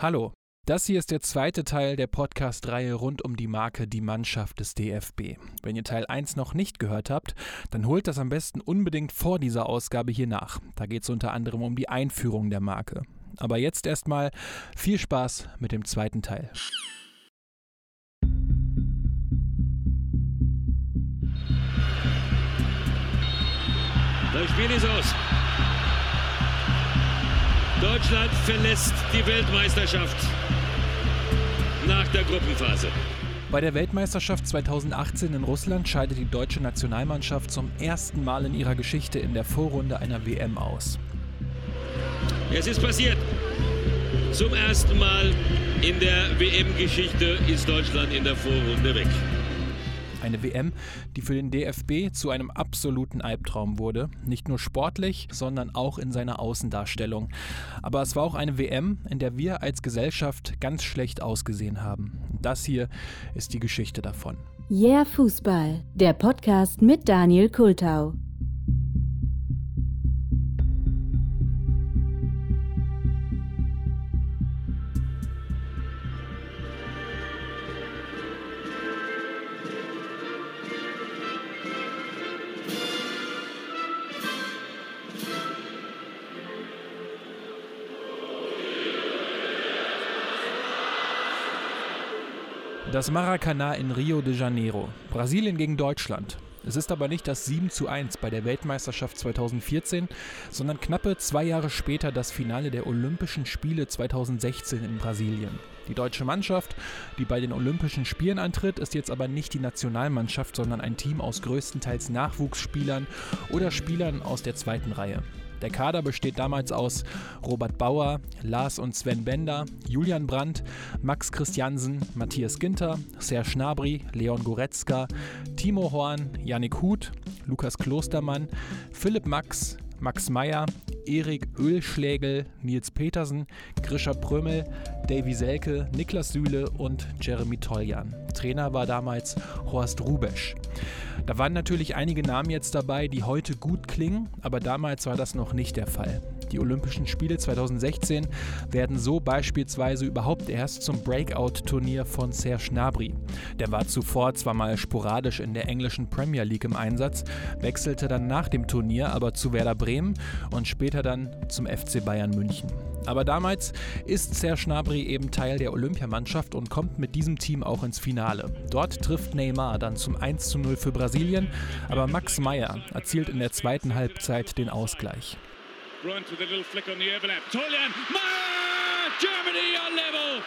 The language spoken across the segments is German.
Hallo, das hier ist der zweite Teil der Podcast-Reihe rund um die Marke Die Mannschaft des DFB. Wenn ihr Teil 1 noch nicht gehört habt, dann holt das am besten unbedingt vor dieser Ausgabe hier nach. Da geht es unter anderem um die Einführung der Marke. Aber jetzt erstmal viel Spaß mit dem zweiten Teil. Das Spiel ist aus. Deutschland verlässt die Weltmeisterschaft nach der Gruppenphase. Bei der Weltmeisterschaft 2018 in Russland scheidet die deutsche Nationalmannschaft zum ersten Mal in ihrer Geschichte in der Vorrunde einer WM aus. Es ist passiert. Zum ersten Mal in der WM-Geschichte ist Deutschland in der Vorrunde weg. Eine WM, die für den DFB zu einem absoluten Albtraum wurde. Nicht nur sportlich, sondern auch in seiner Außendarstellung. Aber es war auch eine WM, in der wir als Gesellschaft ganz schlecht ausgesehen haben. Das hier ist die Geschichte davon. Yeah Fußball, der Podcast mit Daniel Kultau. Das Maracanã in Rio de Janeiro. Brasilien gegen Deutschland. Es ist aber nicht das 7 zu 1 bei der Weltmeisterschaft 2014, sondern knappe zwei Jahre später das Finale der Olympischen Spiele 2016 in Brasilien. Die deutsche Mannschaft, die bei den Olympischen Spielen antritt, ist jetzt aber nicht die Nationalmannschaft, sondern ein Team aus größtenteils Nachwuchsspielern oder Spielern aus der zweiten Reihe. Der Kader besteht damals aus Robert Bauer, Lars und Sven Bender, Julian Brandt, Max Christiansen, Matthias Ginter, Serge Schnabri, Leon Goretzka, Timo Horn, Yannick Huth, Lukas Klostermann, Philipp Max, Max Meyer, Erik Ölschlägel, Nils Petersen, Grisha Prömel, Davy Selke, Niklas Süle und Jeremy Toljan. Trainer war damals Horst Rubesch. Da waren natürlich einige Namen jetzt dabei, die heute gut klingen, aber damals war das noch nicht der Fall. Die Olympischen Spiele 2016 werden so beispielsweise überhaupt erst zum Breakout-Turnier von Serge Gnabry. Der war zuvor zwar mal sporadisch in der englischen Premier League im Einsatz, wechselte dann nach dem Turnier aber zu Werder Bremen und später dann zum FC Bayern München. Aber damals ist Serge Gnabry eben Teil der Olympiamannschaft und kommt mit diesem Team auch ins Finale. Dort trifft Neymar dann zum 1 zu 0 für Brasilien, aber Max Meyer erzielt in der zweiten Halbzeit den Ausgleich. Brunt with a little flick on the overlap. Tolian, Meyer! Germany on level!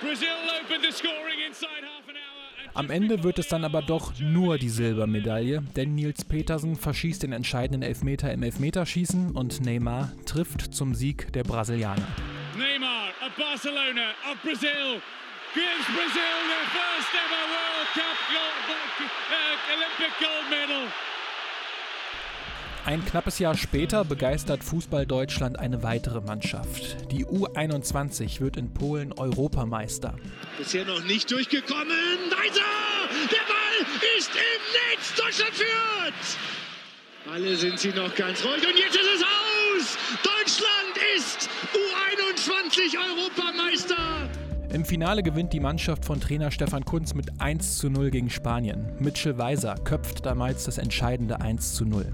Brazil opened the scoring inside half an hour. Am Ende wird es dann aber doch nur die Silbermedaille, denn Nils Petersen verschießt den entscheidenden Elfmeter im Elfmeterschießen und Neymar trifft zum Sieg der Brasilianer. Neymar of Barcelona of Brazil gives Brazil their first ever World Cup gold, uh, Olympic gold medal. Ein knappes Jahr später begeistert Fußball Deutschland eine weitere Mannschaft. Die U21 wird in Polen Europameister. Bisher noch nicht durchgekommen. Weiter! Der Ball ist im Netz! Deutschland führt! Alle sind sie noch ganz ruhig und jetzt ist es aus! Deutschland ist U21 Europameister! Im Finale gewinnt die Mannschaft von Trainer Stefan Kunz mit 1 zu 0 gegen Spanien. Mitchell Weiser köpft damals das entscheidende 1 zu 0.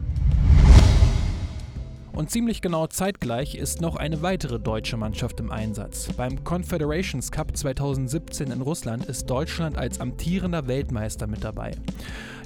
Und ziemlich genau zeitgleich ist noch eine weitere deutsche Mannschaft im Einsatz. Beim Confederations Cup 2017 in Russland ist Deutschland als amtierender Weltmeister mit dabei.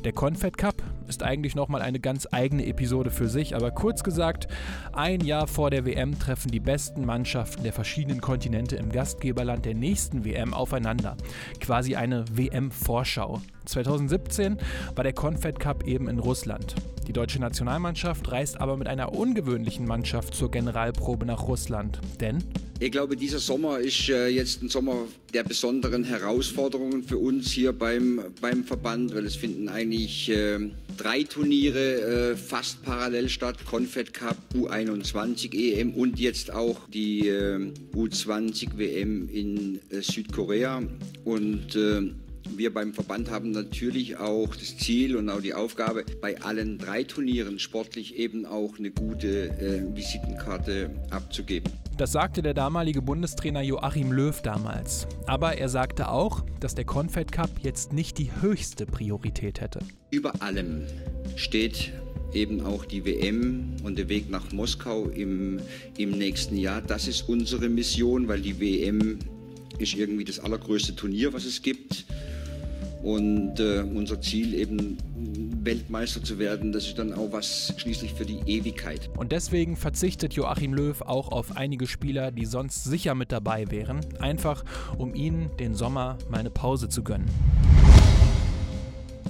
Der Confed Cup ist eigentlich nochmal eine ganz eigene Episode für sich, aber kurz gesagt, ein Jahr vor der WM treffen die besten Mannschaften der verschiedenen Kontinente im Gastgeberland der nächsten WM aufeinander. Quasi eine WM-Vorschau. 2017 war der Confed Cup eben in Russland. Die deutsche Nationalmannschaft reist aber mit einer ungewöhnlichen Mannschaft zur Generalprobe nach Russland. Denn ich glaube, dieser Sommer ist äh, jetzt ein Sommer der besonderen Herausforderungen für uns hier beim, beim Verband, weil es finden eigentlich äh, drei Turniere äh, fast parallel statt. Confed Cup, U21 EM und jetzt auch die äh, U20 WM in äh, Südkorea. Und äh, Wir beim Verband haben natürlich auch das Ziel und auch die Aufgabe, bei allen drei Turnieren sportlich eben auch eine gute Visitenkarte abzugeben. Das sagte der damalige Bundestrainer Joachim Löw damals. Aber er sagte auch, dass der Confed Cup jetzt nicht die höchste Priorität hätte. Über allem steht eben auch die WM und der Weg nach Moskau im, im nächsten Jahr. Das ist unsere Mission, weil die WM ist irgendwie das allergrößte Turnier, was es gibt. Und äh, unser Ziel eben Weltmeister zu werden, das ist dann auch was schließlich für die Ewigkeit. Und deswegen verzichtet Joachim Löw auch auf einige Spieler, die sonst sicher mit dabei wären, einfach um ihnen den Sommer mal eine Pause zu gönnen.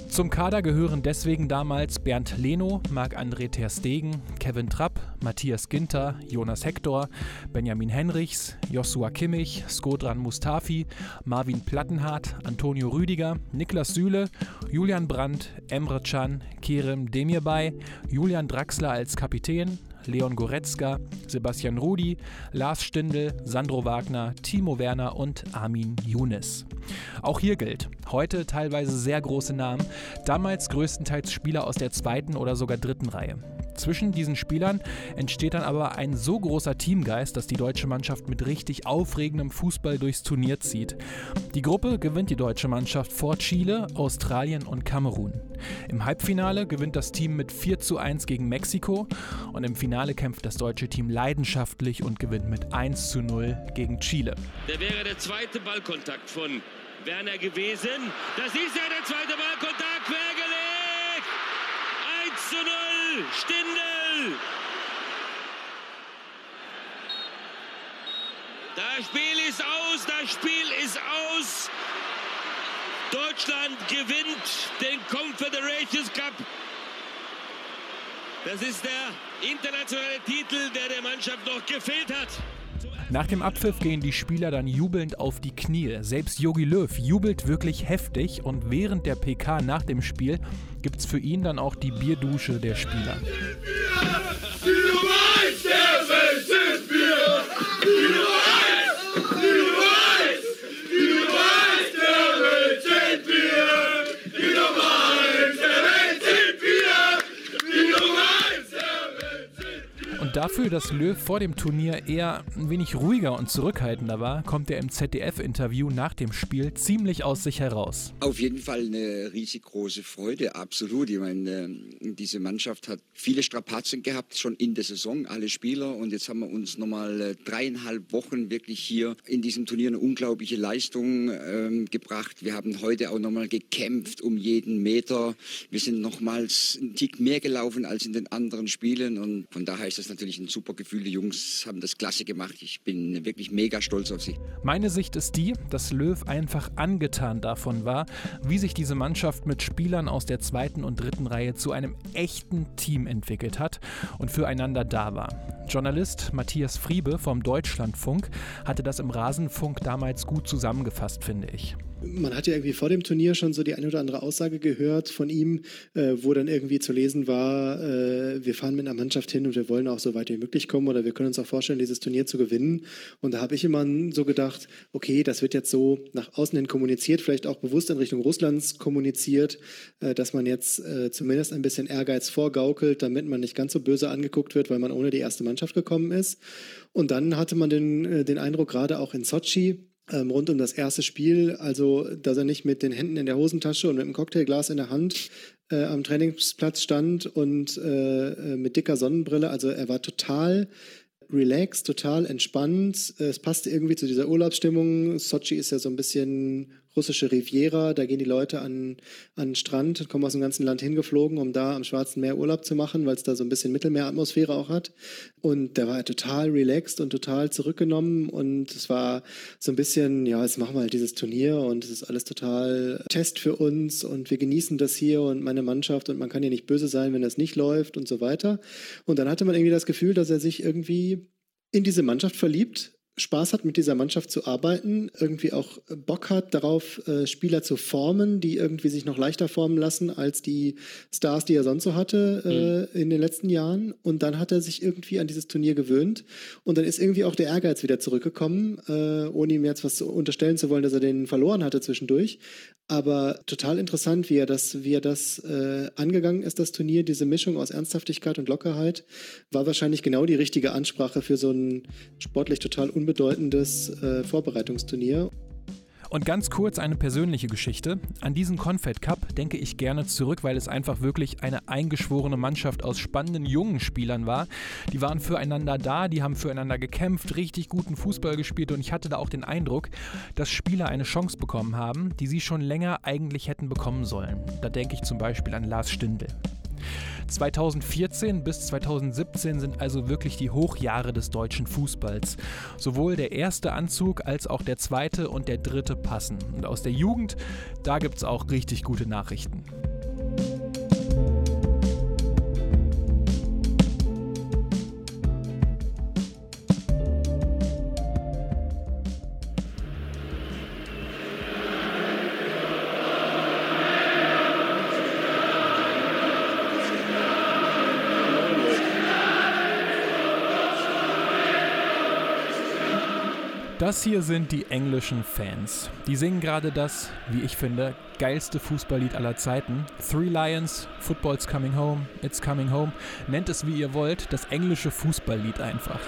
Zum Kader gehören deswegen damals Bernd Leno, Marc-André Ter Stegen, Kevin Trapp, Matthias Ginter, Jonas Hector, Benjamin Henrichs, Joshua Kimmich, Skodran Mustafi, Marvin Plattenhardt, Antonio Rüdiger, Niklas Süle, Julian Brandt, Emre Can, Kerem Demirbay, Julian Draxler als Kapitän, Leon Goretzka, Sebastian Rudi, Lars Stindl, Sandro Wagner, Timo Werner und Armin Younes. Auch hier gilt, heute teilweise sehr große Namen, damals größtenteils Spieler aus der zweiten oder sogar dritten Reihe. Zwischen diesen Spielern entsteht dann aber ein so großer Teamgeist, dass die deutsche Mannschaft mit richtig aufregendem Fußball durchs Turnier zieht. Die Gruppe gewinnt die deutsche Mannschaft vor Chile, Australien und Kamerun. Im Halbfinale gewinnt das Team mit 4 zu 1 gegen Mexiko und im Finale kämpft das deutsche Team leidenschaftlich und gewinnt mit 1 zu 0 gegen Chile. Der wäre der zweite Ballkontakt von Werner gewesen. Das ist ja der zweite Ballkontakt, quergelegt. 1 zu 0, Stindel. Das Spiel ist aus, das Spiel ist aus. Deutschland gewinnt den Confederations Cup. Das ist der internationale Titel, der der Mannschaft noch gefehlt hat. Nach dem Abpfiff gehen die Spieler dann jubelnd auf die Knie. Selbst Jogi Löw jubelt wirklich heftig und während der PK nach dem Spiel gibt es für ihn dann auch die Bierdusche der Spieler. Die Nummer 1 der Welt sind wir! Die Nummer 1! Die Nummer 1! Die Nummer 1 der Welt sind wir! Die Nummer 1 der Welt sind wir! Die Nummer 1 der Welt sind wir! Und dafür, dass Löw vor dem Turnier eher ein wenig ruhiger und zurückhaltender war, kommt er im ZDF-Interview nach dem Spiel ziemlich aus sich heraus. Auf jeden Fall eine riesig große Freude, absolut. Ich meine, diese Mannschaft hat viele Strapazen gehabt, schon in der Saison, alle Spieler. Und jetzt haben wir uns nochmal dreieinhalb Wochen wirklich hier in diesem Turnier eine unglaubliche Leistung ähm, gebracht. Wir haben heute auch nochmal gekämpft um jeden Meter. Wir sind nochmals einen Tick mehr gelaufen als in den anderen Spielen. Und von daher ist das natürlich ein super Gefühl. Die Jungs haben das klasse gemacht. Ich bin wirklich mega stolz auf sie. Meine Sicht ist die, dass Löw einfach angetan davon war, wie sich diese Mannschaft mit Spielern aus der zweiten und dritten Reihe zu einem echten Team entwickelt hat und füreinander da war. Journalist Matthias Friebe vom Deutschlandfunk hatte das im Rasenfunk damals gut zusammengefasst, finde ich. Man hat ja irgendwie vor dem Turnier schon so die eine oder andere Aussage gehört von ihm, äh, wo dann irgendwie zu lesen war, äh, wir fahren mit einer Mannschaft hin und wir wollen auch so weit wie möglich kommen oder wir können uns auch vorstellen, dieses Turnier zu gewinnen. Und da habe ich immer so gedacht, okay, das wird jetzt so nach außen hin kommuniziert, vielleicht auch bewusst in Richtung Russlands kommuniziert, äh, dass man jetzt äh, zumindest ein bisschen Ehrgeiz vorgaukelt, damit man nicht ganz so böse angeguckt wird, weil man ohne die erste Mannschaft gekommen ist. Und dann hatte man den, äh, den Eindruck, gerade auch in Sochi, ähm, rund um das erste Spiel, also dass er nicht mit den Händen in der Hosentasche und mit einem Cocktailglas in der Hand äh, am Trainingsplatz stand und äh, mit dicker Sonnenbrille. Also er war total relaxed, total entspannt. Es passte irgendwie zu dieser Urlaubsstimmung. Sochi ist ja so ein bisschen russische Riviera. Da gehen die Leute an, an den Strand, kommen aus dem ganzen Land hingeflogen, um da am Schwarzen Meer Urlaub zu machen, weil es da so ein bisschen Mittelmeeratmosphäre auch hat. Und da war er total relaxed und total zurückgenommen. Und es war so ein bisschen, ja, jetzt machen wir halt dieses Turnier und es ist alles total Test für uns und wir genießen das hier und meine Mannschaft und man kann hier nicht böse sein, wenn das nicht läuft und so weiter. Und dann hatte man irgendwie das Gefühl, dass er sich irgendwie in diese Mannschaft verliebt Spaß hat, mit dieser Mannschaft zu arbeiten, irgendwie auch Bock hat darauf, äh, Spieler zu formen, die irgendwie sich noch leichter formen lassen als die Stars, die er sonst so hatte äh, mhm. in den letzten Jahren. Und dann hat er sich irgendwie an dieses Turnier gewöhnt und dann ist irgendwie auch der Ehrgeiz wieder zurückgekommen, äh, ohne ihm jetzt was unterstellen zu wollen, dass er den verloren hatte zwischendurch. Aber total interessant, wie er das, wie er das äh, angegangen ist, das Turnier. Diese Mischung aus Ernsthaftigkeit und Lockerheit war wahrscheinlich genau die richtige Ansprache für so ein sportlich total unbedeutendes äh, Vorbereitungsturnier. Und ganz kurz eine persönliche Geschichte. An diesen Confed Cup denke ich gerne zurück, weil es einfach wirklich eine eingeschworene Mannschaft aus spannenden jungen Spielern war. Die waren füreinander da, die haben füreinander gekämpft, richtig guten Fußball gespielt und ich hatte da auch den Eindruck, dass Spieler eine Chance bekommen haben, die sie schon länger eigentlich hätten bekommen sollen. Da denke ich zum Beispiel an Lars Stindl. 2014 bis 2017 sind also wirklich die Hochjahre des deutschen Fußballs. Sowohl der erste Anzug als auch der zweite und der dritte passen. Und aus der Jugend, da gibt es auch richtig gute Nachrichten. Das hier sind die englischen Fans. Die singen gerade das, wie ich finde, geilste Fußballlied aller Zeiten. Three Lions, Football's Coming Home, It's Coming Home. Nennt es wie ihr wollt, das englische Fußballlied einfach.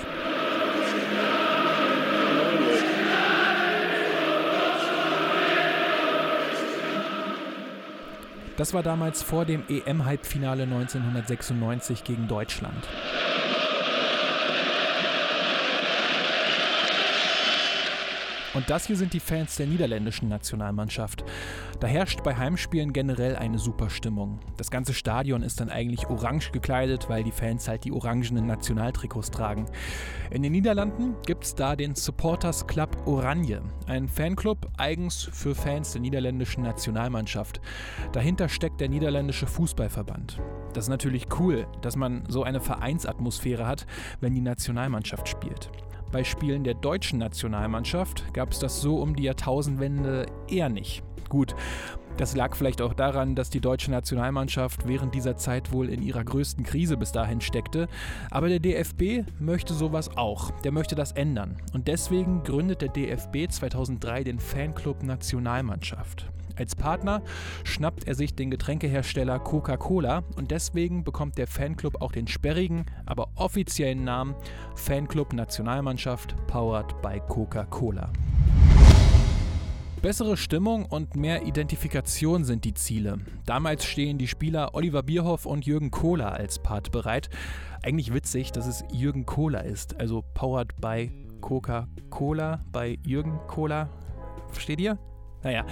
Das war damals vor dem EM-Halbfinale 1996 gegen Deutschland. Und das hier sind die Fans der niederländischen Nationalmannschaft. Da herrscht bei Heimspielen generell eine super Stimmung. Das ganze Stadion ist dann eigentlich orange gekleidet, weil die Fans halt die orangenen Nationaltrikots tragen. In den Niederlanden gibt es da den Supporters Club Oranje, ein Fanclub eigens für Fans der niederländischen Nationalmannschaft. Dahinter steckt der niederländische Fußballverband. Das ist natürlich cool, dass man so eine Vereinsatmosphäre hat, wenn die Nationalmannschaft spielt. Bei Spielen der deutschen Nationalmannschaft gab es das so um die Jahrtausendwende eher nicht. Gut, das lag vielleicht auch daran, dass die deutsche Nationalmannschaft während dieser Zeit wohl in ihrer größten Krise bis dahin steckte. Aber der DFB möchte sowas auch. Der möchte das ändern. Und deswegen gründet der DFB 2003 den Fanclub Nationalmannschaft. Als Partner schnappt er sich den Getränkehersteller Coca-Cola und deswegen bekommt der Fanclub auch den sperrigen, aber offiziellen Namen Fanclub Nationalmannschaft powered by Coca-Cola. Bessere Stimmung und mehr Identifikation sind die Ziele. Damals stehen die Spieler Oliver Bierhoff und Jürgen Kohler als Part bereit. Eigentlich witzig, dass es Jürgen Kohler ist, also powered by Coca-Cola bei Jürgen Kohler. Versteht ihr? Naja,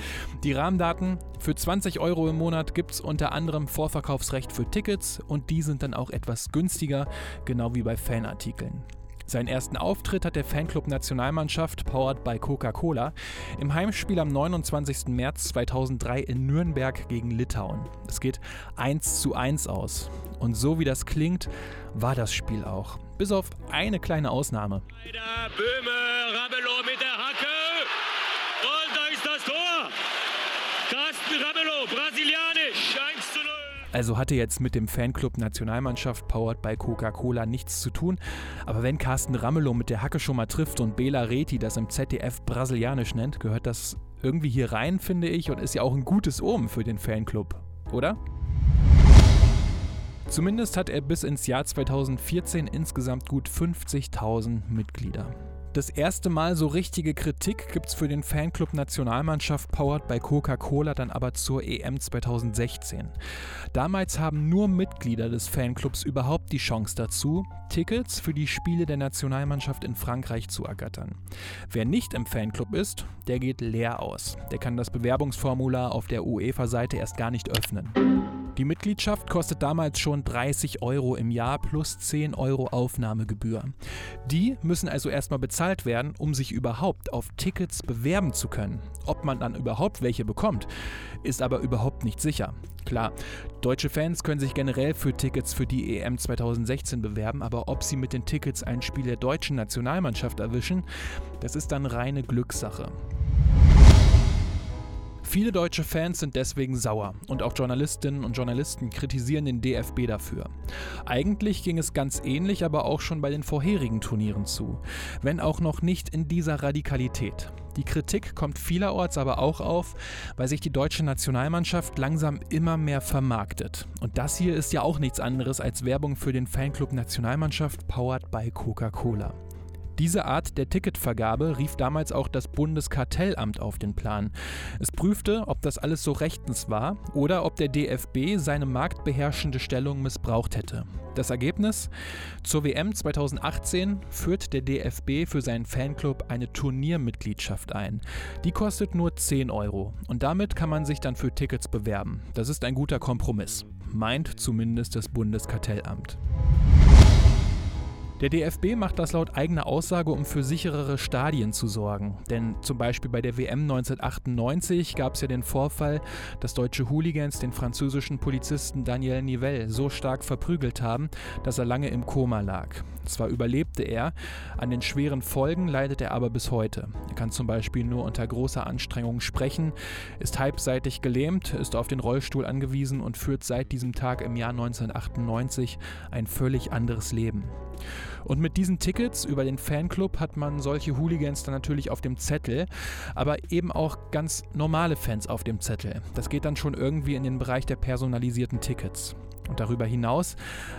die Rahmendaten. Für 20 Euro im Monat gibt es unter anderem Vorverkaufsrecht für Tickets und die sind dann auch etwas günstiger, genau wie bei Fanartikeln. Seinen ersten Auftritt hat der Fanclub Nationalmannschaft, powered by Coca-Cola, im Heimspiel am 29. März 2003 in Nürnberg gegen Litauen. Es geht 1 zu 1 aus. Und so wie das klingt, war das Spiel auch. Bis auf eine kleine Ausnahme. Böhme, Ramelow mit der Hacke. Und da ist das Tor. Carsten Ramelow, brasilianisch, 1 zu 0. Also hatte jetzt mit dem Fanclub Nationalmannschaft powered by Coca-Cola nichts zu tun. Aber wenn Carsten Ramelow mit der Hacke schon mal trifft und Bela Reti das im ZDF brasilianisch nennt, gehört das irgendwie hier rein, finde ich, und ist ja auch ein gutes Omen für den Fanclub, oder? Zumindest hat er bis ins Jahr 2014 insgesamt gut 50.000 Mitglieder. Das erste Mal so richtige Kritik gibt es für den Fanclub Nationalmannschaft powered by Coca-Cola dann aber zur EM 2016. Damals haben nur Mitglieder des Fanclubs überhaupt die Chance dazu, Tickets für die Spiele der Nationalmannschaft in Frankreich zu ergattern. Wer nicht im Fanclub ist, der geht leer aus. Der kann das Bewerbungsformular auf der UEFA-Seite erst gar nicht öffnen. Die Mitgliedschaft kostet damals schon 30 Euro im Jahr plus 10 Euro Aufnahmegebühr. Die müssen also erstmal bezahlt werden, um sich überhaupt auf Tickets bewerben zu können. Ob man dann überhaupt welche bekommt, ist aber überhaupt nicht sicher. Klar, deutsche Fans können sich generell für Tickets für die EM 2016 bewerben, aber ob sie mit den Tickets ein Spiel der deutschen Nationalmannschaft erwischen, das ist dann reine Glückssache. Viele deutsche Fans sind deswegen sauer und auch Journalistinnen und Journalisten kritisieren den DFB dafür. Eigentlich ging es ganz ähnlich aber auch schon bei den vorherigen Turnieren zu, wenn auch noch nicht in dieser Radikalität. Die Kritik kommt vielerorts aber auch auf, weil sich die deutsche Nationalmannschaft langsam immer mehr vermarktet. Und das hier ist ja auch nichts anderes als Werbung für den Fanclub Nationalmannschaft powered by Coca-Cola. Diese Art der Ticketvergabe rief damals auch das Bundeskartellamt auf den Plan. Es prüfte, ob das alles so rechtens war oder ob der DFB seine marktbeherrschende Stellung missbraucht hätte. Das Ergebnis? Zur WM 2018 führt der DFB für seinen Fanclub eine Turniermitgliedschaft ein. Die kostet nur 10 Euro und damit kann man sich dann für Tickets bewerben. Das ist ein guter Kompromiss, meint zumindest das Bundeskartellamt. Der DFB macht das laut eigener Aussage, um für sicherere Stadien zu sorgen. Denn zum Beispiel bei der WM 1998 gab es ja den Vorfall, dass deutsche Hooligans den französischen Polizisten Daniel Nivelle so stark verprügelt haben, dass er lange im Koma lag. Zwar überlebte er, an den schweren Folgen leidet er aber bis heute. Er kann zum Beispiel nur unter großer Anstrengung sprechen, ist halbseitig gelähmt, ist auf den Rollstuhl angewiesen und führt seit diesem Tag im Jahr 1998 ein völlig anderes Leben. Und mit diesen Tickets über den Fanclub hat man solche Hooligans dann natürlich auf dem Zettel, aber eben auch ganz normale Fans auf dem Zettel. Das geht dann schon irgendwie in den Bereich der personalisierten Tickets. Und darüber hinaus,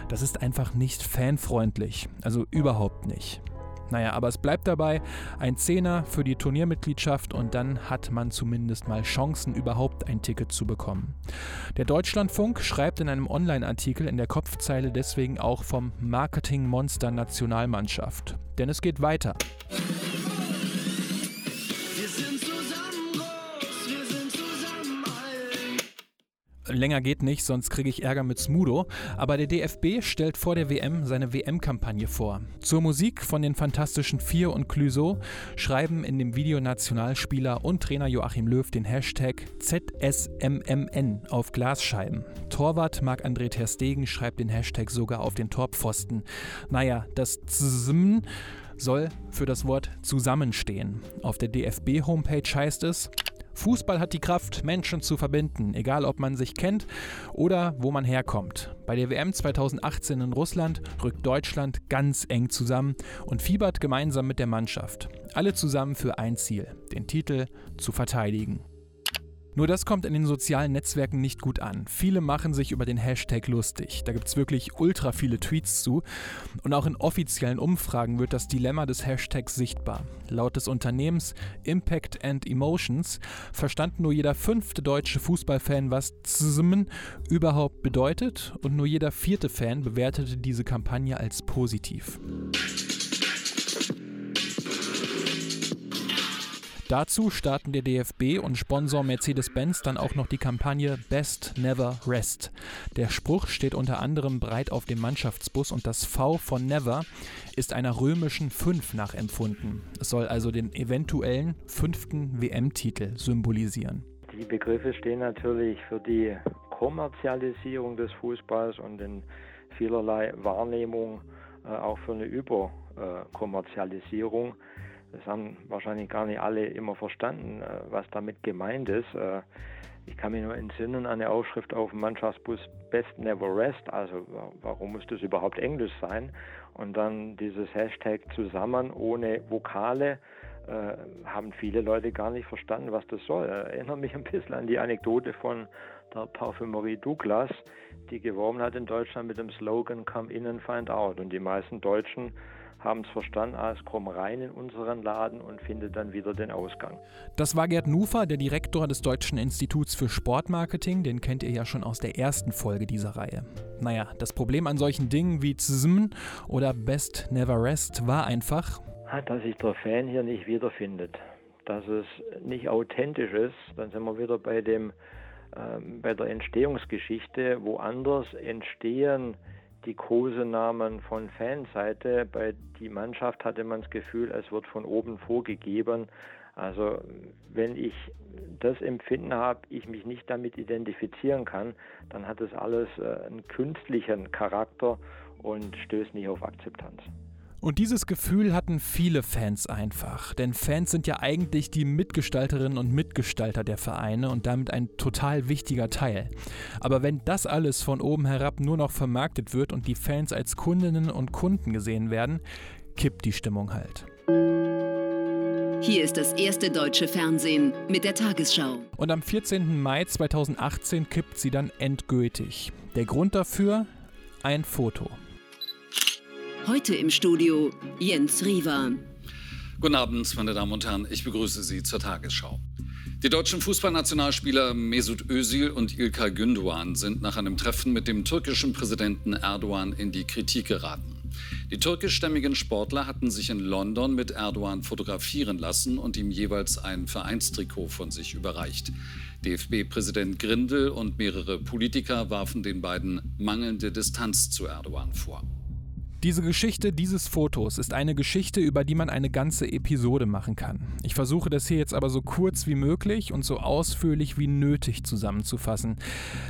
das ist einfach nicht fanfreundlich. Also überhaupt nicht. Naja, aber es bleibt dabei, ein Zehner für die Turniermitgliedschaft und dann hat man zumindest mal Chancen, überhaupt ein Ticket zu bekommen. Der Deutschlandfunk schreibt in einem Online-Artikel in der Kopfzeile deswegen auch vom Marketing-Monster Nationalmannschaft. Denn es geht weiter. Länger geht nicht, sonst kriege ich Ärger mit Smudo. Aber der DFB stellt vor der WM seine WM-Kampagne vor. Zur Musik von den Fantastischen Vier und Clüso schreiben in dem Video Nationalspieler und Trainer Joachim Löw den Hashtag ZSMMN auf Glasscheiben. Torwart Marc-André Ter Stegen schreibt den Hashtag sogar auf den Torpfosten. Naja, das ZSM soll für das Wort zusammenstehen. Auf der DFB-Homepage heißt es, Fußball hat die Kraft, Menschen zu verbinden, egal ob man sich kennt oder wo man herkommt. Bei der WM 2018 in Russland rückt Deutschland ganz eng zusammen und fiebert gemeinsam mit der Mannschaft. Alle zusammen für ein Ziel, den Titel zu verteidigen. Nur das kommt in den sozialen Netzwerken nicht gut an. Viele machen sich über den Hashtag lustig. Da gibt es wirklich ultra viele Tweets zu. Und auch in offiziellen Umfragen wird das Dilemma des Hashtags sichtbar. Laut des Unternehmens Impact and Emotions verstand nur jeder fünfte deutsche Fußballfan, was ZSM überhaupt bedeutet. Und nur jeder vierte Fan bewertete diese Kampagne als positiv. Dazu starten der DFB und Sponsor Mercedes-Benz dann auch noch die Kampagne Best Never Rest. Der Spruch steht unter anderem breit auf dem Mannschaftsbus und das V von Never ist einer römischen 5 nachempfunden. Es soll also den eventuellen fünften WM-Titel symbolisieren. Die Begriffe stehen natürlich für die Kommerzialisierung des Fußballs und in vielerlei Wahrnehmung äh, auch für eine Überkommerzialisierung. Das haben wahrscheinlich gar nicht alle immer verstanden, äh, was damit gemeint ist. Äh, ich kann mich nur entsinnen an eine Aufschrift auf dem Mannschaftsbus Best Never Rest. Also warum muss das überhaupt Englisch sein? Und dann dieses Hashtag zusammen ohne Vokale äh, haben viele Leute gar nicht verstanden, was das soll. Erinnert mich ein bisschen an die Anekdote von der Parfümerie Douglas, die geworben hat in Deutschland mit dem Slogan Come in and find out. Und die meisten Deutschen haben es verstanden, als komm rein in unseren Laden und finde dann wieder den Ausgang. Das war Gerd Nufer, der Direktor des Deutschen Instituts für Sportmarketing. Den kennt ihr ja schon aus der ersten Folge dieser Reihe. Naja, das Problem an solchen Dingen wie ZSM oder Best Never Rest war einfach, dass sich der Fan hier nicht wiederfindet. Dass es nicht authentisch ist. Dann sind wir wieder bei dem ähm, bei der Entstehungsgeschichte. Woanders entstehen die Kosenamen von Fanseite. Bei die Mannschaft hatte man das Gefühl, es wird von oben vorgegeben. Also wenn ich das Empfinden habe, ich mich nicht damit identifizieren kann, dann hat es alles äh, einen künstlichen Charakter und stößt nicht auf Akzeptanz. Und dieses Gefühl hatten viele Fans einfach. Denn Fans sind ja eigentlich die Mitgestalterinnen und Mitgestalter der Vereine und damit ein total wichtiger Teil. Aber wenn das alles von oben herab nur noch vermarktet wird und die Fans als Kundinnen und Kunden gesehen werden, kippt die Stimmung halt. Hier ist das erste deutsche Fernsehen mit der Tagesschau. Und am 14. Mai 2018 kippt sie dann endgültig. Der Grund dafür? Ein Foto. Heute im Studio Jens Riva. Guten Abend, meine Damen und Herren. Ich begrüße Sie zur Tagesschau. Die deutschen Fußballnationalspieler Mesut Özil und Ilkay Gündoğan sind nach einem Treffen mit dem türkischen Präsidenten Erdogan in die Kritik geraten. Die türkischstämmigen Sportler hatten sich in London mit Erdogan fotografieren lassen und ihm jeweils ein Vereinstrikot von sich überreicht. DFB-Präsident Grindel und mehrere Politiker warfen den beiden mangelnde Distanz zu Erdogan vor. Diese Geschichte dieses Fotos ist eine Geschichte, über die man eine ganze Episode machen kann. Ich versuche das hier jetzt aber so kurz wie möglich und so ausführlich wie nötig zusammenzufassen.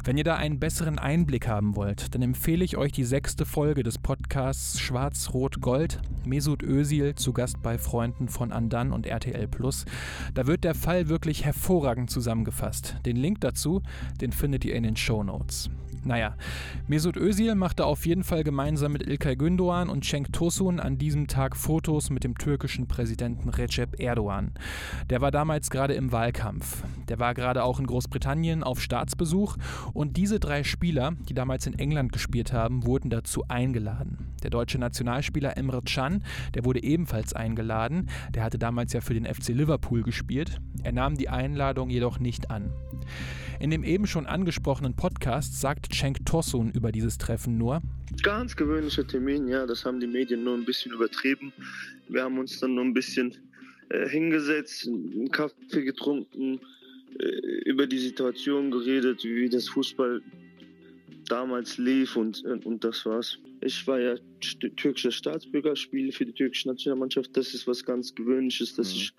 Wenn ihr da einen besseren Einblick haben wollt, dann empfehle ich euch die sechste Folge des Podcasts Schwarz-Rot-Gold, Mesut Özil zu Gast bei Freunden von Andan und RTL Plus. Da wird der Fall wirklich hervorragend zusammengefasst. Den Link dazu, den findet ihr in den Show Notes. Naja, Mesut Özil machte auf jeden Fall gemeinsam mit Ilkay Gündoğan und Cenk Tosun an diesem Tag Fotos mit dem türkischen Präsidenten Recep Erdogan. Der war damals gerade im Wahlkampf. Der war gerade auch in Großbritannien auf Staatsbesuch und diese drei Spieler, die damals in England gespielt haben, wurden dazu eingeladen. Der deutsche Nationalspieler Emre Can, der wurde ebenfalls eingeladen. Der hatte damals ja für den FC Liverpool gespielt. Er nahm die Einladung jedoch nicht an. In dem eben schon angesprochenen Podcast sagt Cenk Tosun über dieses Treffen nur, Ganz gewöhnlicher Termin, ja, das haben die Medien nur ein bisschen übertrieben. Wir haben uns dann nur ein bisschen äh, hingesetzt, einen Kaffee getrunken, äh, über die Situation geredet, wie das Fußball damals lief und, und das war's. Ich war ja türkischer Staatsbürger, spiele für die türkische Nationalmannschaft. Das ist was ganz Gewöhnliches, dass mhm. ich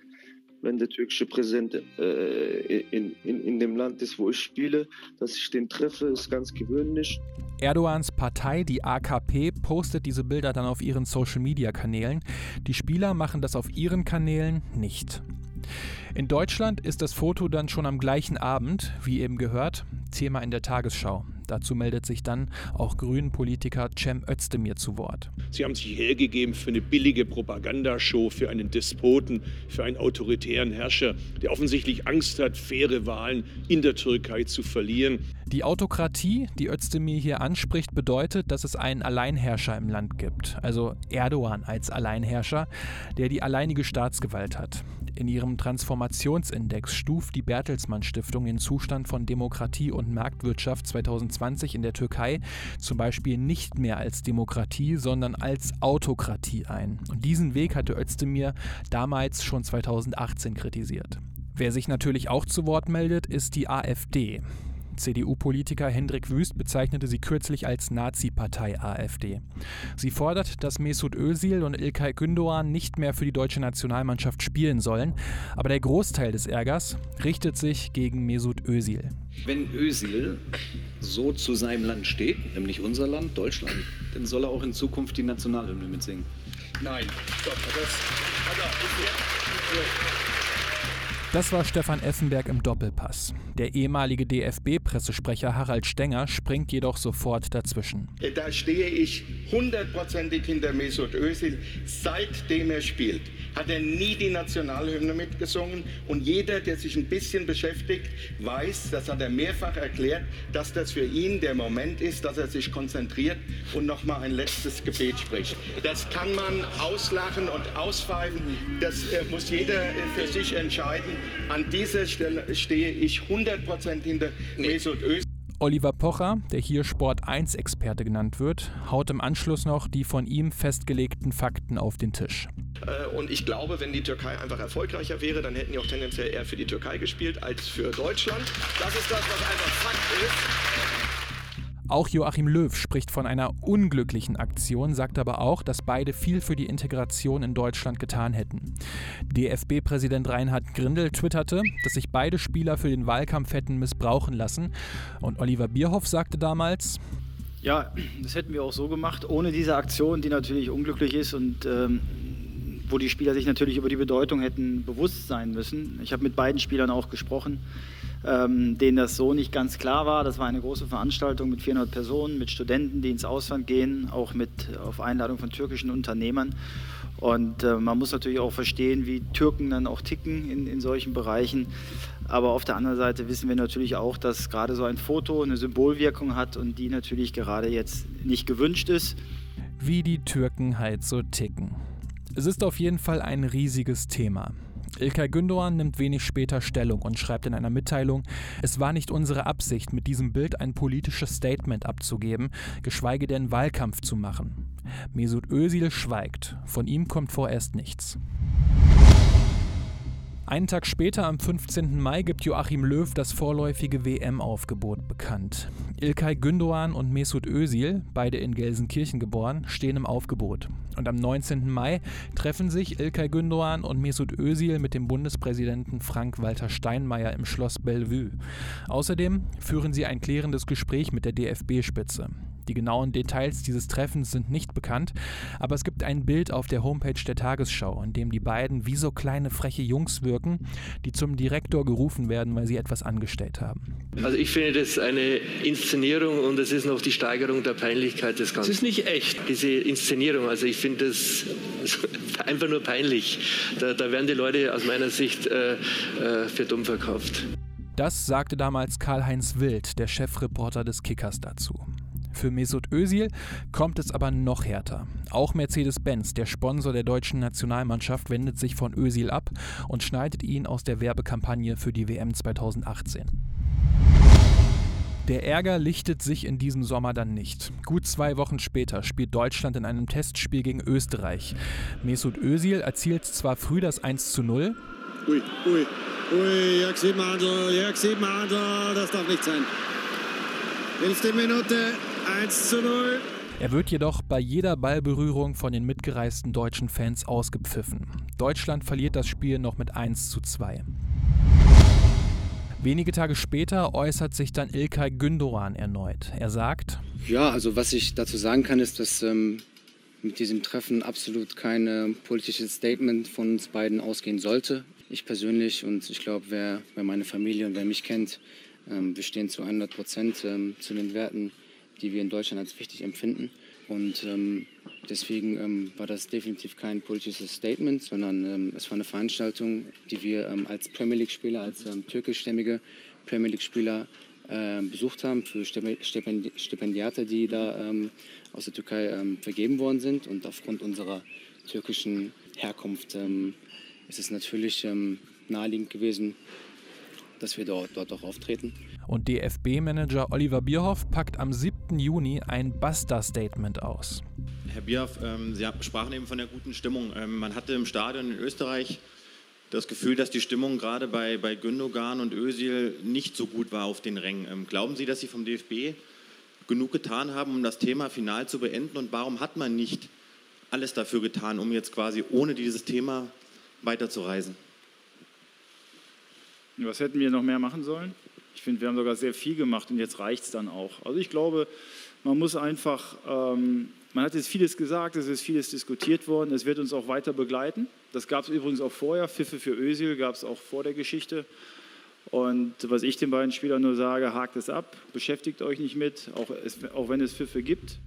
wenn der türkische Präsident äh, in, in, in dem Land ist, wo ich spiele, dass ich den treffe, ist ganz gewöhnlich. Erdogans Partei, die AKP, postet diese Bilder dann auf ihren Social-Media-Kanälen. Die Spieler machen das auf ihren Kanälen nicht. In Deutschland ist das Foto dann schon am gleichen Abend, wie eben gehört, Thema in der Tagesschau. Dazu meldet sich dann auch Grünen-Politiker Cem Özdemir zu Wort. Sie haben sich hergegeben für eine billige Propagandashow, für einen Despoten, für einen autoritären Herrscher, der offensichtlich Angst hat, faire Wahlen in der Türkei zu verlieren. Die Autokratie, die Özdemir hier anspricht, bedeutet, dass es einen Alleinherrscher im Land gibt, also Erdogan als Alleinherrscher, der die alleinige Staatsgewalt hat. In ihrem Transformationsindex stuft die Bertelsmann Stiftung den Zustand von Demokratie und Marktwirtschaft 2020 in der Türkei zum Beispiel nicht mehr als Demokratie, sondern als Autokratie ein. Und diesen Weg hatte Özdemir damals schon 2018 kritisiert. Wer sich natürlich auch zu Wort meldet, ist die AfD. CDU-Politiker Hendrik Wüst bezeichnete sie kürzlich als Nazi-Partei AfD. Sie fordert, dass Mesut Özil und Ilkay Gündoğan nicht mehr für die deutsche Nationalmannschaft spielen sollen, aber der Großteil des Ärgers richtet sich gegen Mesut Özil. Wenn Özil so zu seinem Land steht, nämlich unser Land, Deutschland, dann soll er auch in Zukunft die Nationalhymne mitsingen. Nein, stopp, das, also, das, war Stefan Effenberg im Doppelpass. Der ehemalige DFB-Pressesprecher Harald Stenger springt jedoch sofort dazwischen. Da stehe ich hundertprozentig hinter Mesut Özil. Seitdem er spielt, hat er nie die Nationalhymne mitgesungen. Und jeder, der sich ein bisschen beschäftigt, weiß, das hat er mehrfach erklärt, dass das für ihn der Moment ist, dass er sich konzentriert und nochmal ein letztes Gebet spricht. Das kann man auslachen und auspfeifen. Das äh, muss jeder äh, für sich entscheiden. An dieser Stelle stehe ich 100% hinter Mesut Özil. Oliver Pocher, der hier Sport 1 Experte genannt wird, haut im Anschluss noch die von ihm festgelegten Fakten auf den Tisch. Äh, und ich glaube, wenn die Türkei einfach erfolgreicher wäre, dann hätten die auch tendenziell eher für die Türkei gespielt als für Deutschland. Das ist das, was einfach Fakt ist. Auch Joachim Löw spricht von einer unglücklichen Aktion, sagt aber auch, dass beide viel für die Integration in Deutschland getan hätten. DFB-Präsident Reinhard Grindel twitterte, dass sich beide Spieler für den Wahlkampf hätten missbrauchen lassen. Und Oliver Bierhoff sagte damals, ja, das hätten wir auch so gemacht, ohne diese Aktion, die natürlich unglücklich ist und ähm, wo die Spieler sich natürlich über die Bedeutung hätten bewusst sein müssen. Ich habe mit beiden Spielern auch gesprochen ähm, denen das so nicht ganz klar war. Das war eine große Veranstaltung mit 400 Personen, mit Studenten, die ins Ausland gehen, auch mit auf Einladung von türkischen Unternehmern. Und äh, man muss natürlich auch verstehen, wie Türken dann auch ticken in, in solchen Bereichen. Aber auf der anderen Seite wissen wir natürlich auch, dass gerade so ein Foto eine Symbolwirkung hat und die natürlich gerade jetzt nicht gewünscht ist. Wie die Türken halt so ticken. Es ist auf jeden Fall ein riesiges Thema. Ilkay Gündoğan nimmt wenig später Stellung und schreibt in einer Mitteilung, es war nicht unsere Absicht, mit diesem Bild ein politisches Statement abzugeben, geschweige denn Wahlkampf zu machen. Mesut Özil schweigt, von ihm kommt vorerst nichts. Einen Tag später, am 15. Mai, gibt Joachim Löw das vorläufige WM-Aufgebot bekannt. Ilkay Gündoğan und Mesut Özil, beide in Gelsenkirchen geboren, stehen im Aufgebot. Und am 19. Mai treffen sich Ilkay Gündoğan und Mesut Özil mit dem Bundespräsidenten Frank-Walter Steinmeier im Schloss Bellevue. Außerdem führen sie ein klärendes Gespräch mit der DFB-Spitze. Die genauen Details dieses Treffens sind nicht bekannt, aber es gibt ein Bild auf der Homepage der Tagesschau, in dem die beiden wie so kleine freche Jungs wirken, die zum Direktor gerufen werden, weil sie etwas angestellt haben. Also ich finde das eine Inszenierung und es ist noch die Steigerung der Peinlichkeit des Ganzen. Es ist nicht echt, diese Inszenierung. Also ich finde das einfach nur peinlich. Da, da, werden die Leute aus meiner Sicht äh, äh, für dumm verkauft. Das sagte damals Karl-Heinz Wild, der Chefreporter des Kickers dazu. Für Mesut Özil kommt es aber noch härter. Auch Mercedes-Benz, der Sponsor der deutschen Nationalmannschaft, wendet sich von Özil ab und schneidet ihn aus der Werbekampagne für die WM 2018. Der Ärger lichtet sich in diesem Sommer dann nicht. Gut zwei Wochen später spielt Deutschland in einem Testspiel gegen Österreich. Mesut Özil erzielt zwar früh das 1 zu 0. Ui, ui, ui, Jörg Siebenhandel, Jörg Siebenhandel, das darf nicht sein. Elfte Minute, 1 zu 0. Er wird jedoch bei jeder Ballberührung von den mitgereisten deutschen Fans ausgepfiffen. Deutschland verliert das Spiel noch mit 1 zu 2. Wenige Tage später äußert sich dann Ilkay Gündoğan erneut. Er sagt: Ja, also was ich dazu sagen kann, ist, dass ähm, mit diesem Treffen absolut kein äh, politisches Statement von uns beiden ausgehen sollte. Ich persönlich und ich glaube, wer, wer meine Familie und wer mich kennt, ähm, wir stehen zu 100 Prozent ähm, zu den Werten, die wir in Deutschland als wichtig empfinden. Und ähm, deswegen ähm, war das definitiv kein politisches Statement, sondern ähm, es war eine Veranstaltung, die wir ähm, als Premier League-Spieler, als ähm, türkischstämmige Premier League-Spieler äh, besucht haben für Stipendi Stipendiate, die da ähm, aus der Türkei vergeben worden sind. Und aufgrund unserer türkischen Herkunft ist es natürlich naheliegend gewesen, dass wir dort, dort auch auftreten. Und DFB-Manager Oliver Bierhoff packt am 7. Juni ein Basta-Statement aus. Herr Bierhoff, ähm, Sie sprachen eben von der guten Stimmung. Ähm, man hatte im Stadion in Österreich das Gefühl, dass die Stimmung gerade bei, bei Gündogan und Özil nicht so gut war auf den Rängen. Ähm, glauben Sie, dass Sie vom DFB genug getan haben, um das Thema final zu beenden? Und warum hat man nicht alles dafür getan, um jetzt quasi ohne dieses Thema weiterzureisen? Was hätten wir noch mehr machen sollen? Ich finde, wir haben sogar sehr viel gemacht und jetzt reicht es dann auch. Also ich glaube, man muss einfach, ähm, man hat jetzt vieles gesagt, es ist vieles diskutiert worden, es wird uns auch weiter begleiten. Das gab es übrigens auch vorher, Pfiffe für Ösil gab es auch vor der Geschichte. Und was ich den beiden Spielern nur sage, hakt es ab, beschäftigt euch nicht mit, auch, es, auch wenn es Pfiffe gibt.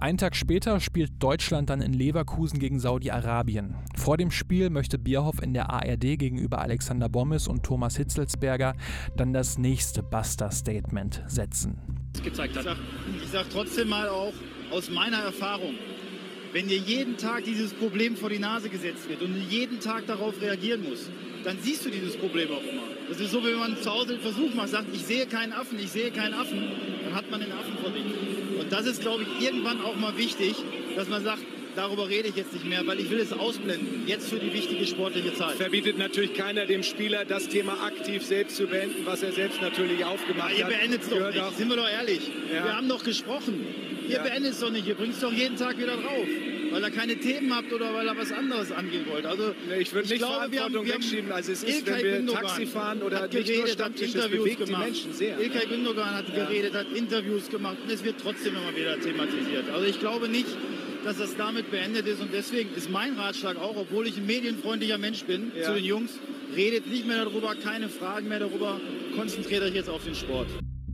Einen Tag später spielt Deutschland dann in Leverkusen gegen Saudi-Arabien. Vor dem Spiel möchte Bierhoff in der ARD gegenüber Alexander Bommes und Thomas Hitzelsberger dann das nächste Buster-Statement setzen. Gezeigt hat. Ich sage sag trotzdem mal auch aus meiner Erfahrung, wenn dir jeden Tag dieses Problem vor die Nase gesetzt wird und du jeden Tag darauf reagieren musst, dann siehst du dieses Problem auch immer. Das ist so, wenn man zu Hause den Versuch macht, sagt, ich sehe keinen Affen, ich sehe keinen Affen, dann hat man den Affen vor sich. Und das ist, glaube ich, irgendwann auch mal wichtig, dass man sagt, darüber rede ich jetzt nicht mehr, weil ich will es ausblenden. Jetzt für die wichtige sportliche Zeit. Verbietet natürlich keiner dem Spieler, das Thema aktiv selbst zu beenden, was er selbst natürlich aufgemacht ja, hat. Ihr beendet es doch nicht, sind wir doch ehrlich. Ja. Wir haben doch gesprochen. Ihr ja. beendet es doch nicht, ihr bringt es doch jeden Tag wieder drauf weil er keine Themen habt oder weil er was anderes angehen wollte. Also ich würde nicht glaube, Verantwortung wir haben, wegschieben. Also es ist, wenn wir Gündogan Taxi fahren oder hat geredet, hat Interviews gemacht. Sehr, Ilkay Gündogan hat ja. geredet, hat Interviews gemacht und es wird trotzdem immer wieder thematisiert. Also ich glaube nicht, dass das damit beendet ist und deswegen ist mein Ratschlag auch, obwohl ich ein medienfreundlicher Mensch bin, ja. zu den Jungs, redet nicht mehr darüber, keine Fragen mehr darüber, konzentriert euch jetzt auf den Sport.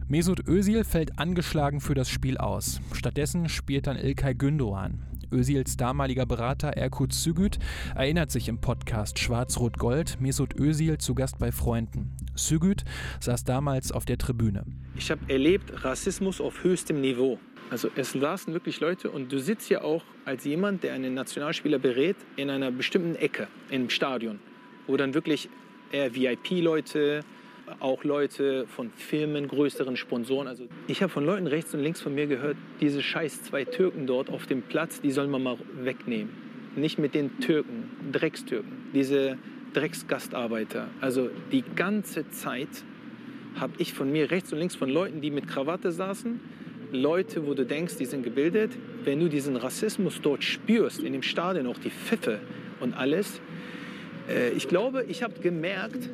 Mesut Özil fällt angeschlagen für das Spiel aus. Stattdessen spielt dann Ilkay Gündoğan. Özils damaliger Berater Erkut Sügüt erinnert sich im Podcast Schwarz-Rot-Gold Mesut Özil zu Gast bei Freunden. Sügüt saß damals auf der Tribüne. Ich habe erlebt Rassismus auf höchstem Niveau. Also es saßen wirklich Leute und du sitzt ja auch als jemand, der einen Nationalspieler berät, in einer bestimmten Ecke im Stadion, wo dann wirklich eher VIP-Leute, auch Leute von Firmen, größeren Sponsoren. Also ich habe von Leuten rechts und links von mir gehört, diese scheiß zwei Türken dort auf dem Platz, die soll man mal wegnehmen. Nicht mit den Türken, Dreckstürken, diese Drecksgastarbeiter. Also die ganze Zeit habe ich von mir rechts und links von Leuten, die mit Krawatte saßen, Leute, wo du denkst, die sind gebildet, wenn du diesen Rassismus dort spürst, in dem Stadion auch die Pfiffe und alles, äh, ich glaube, ich habe gemerkt,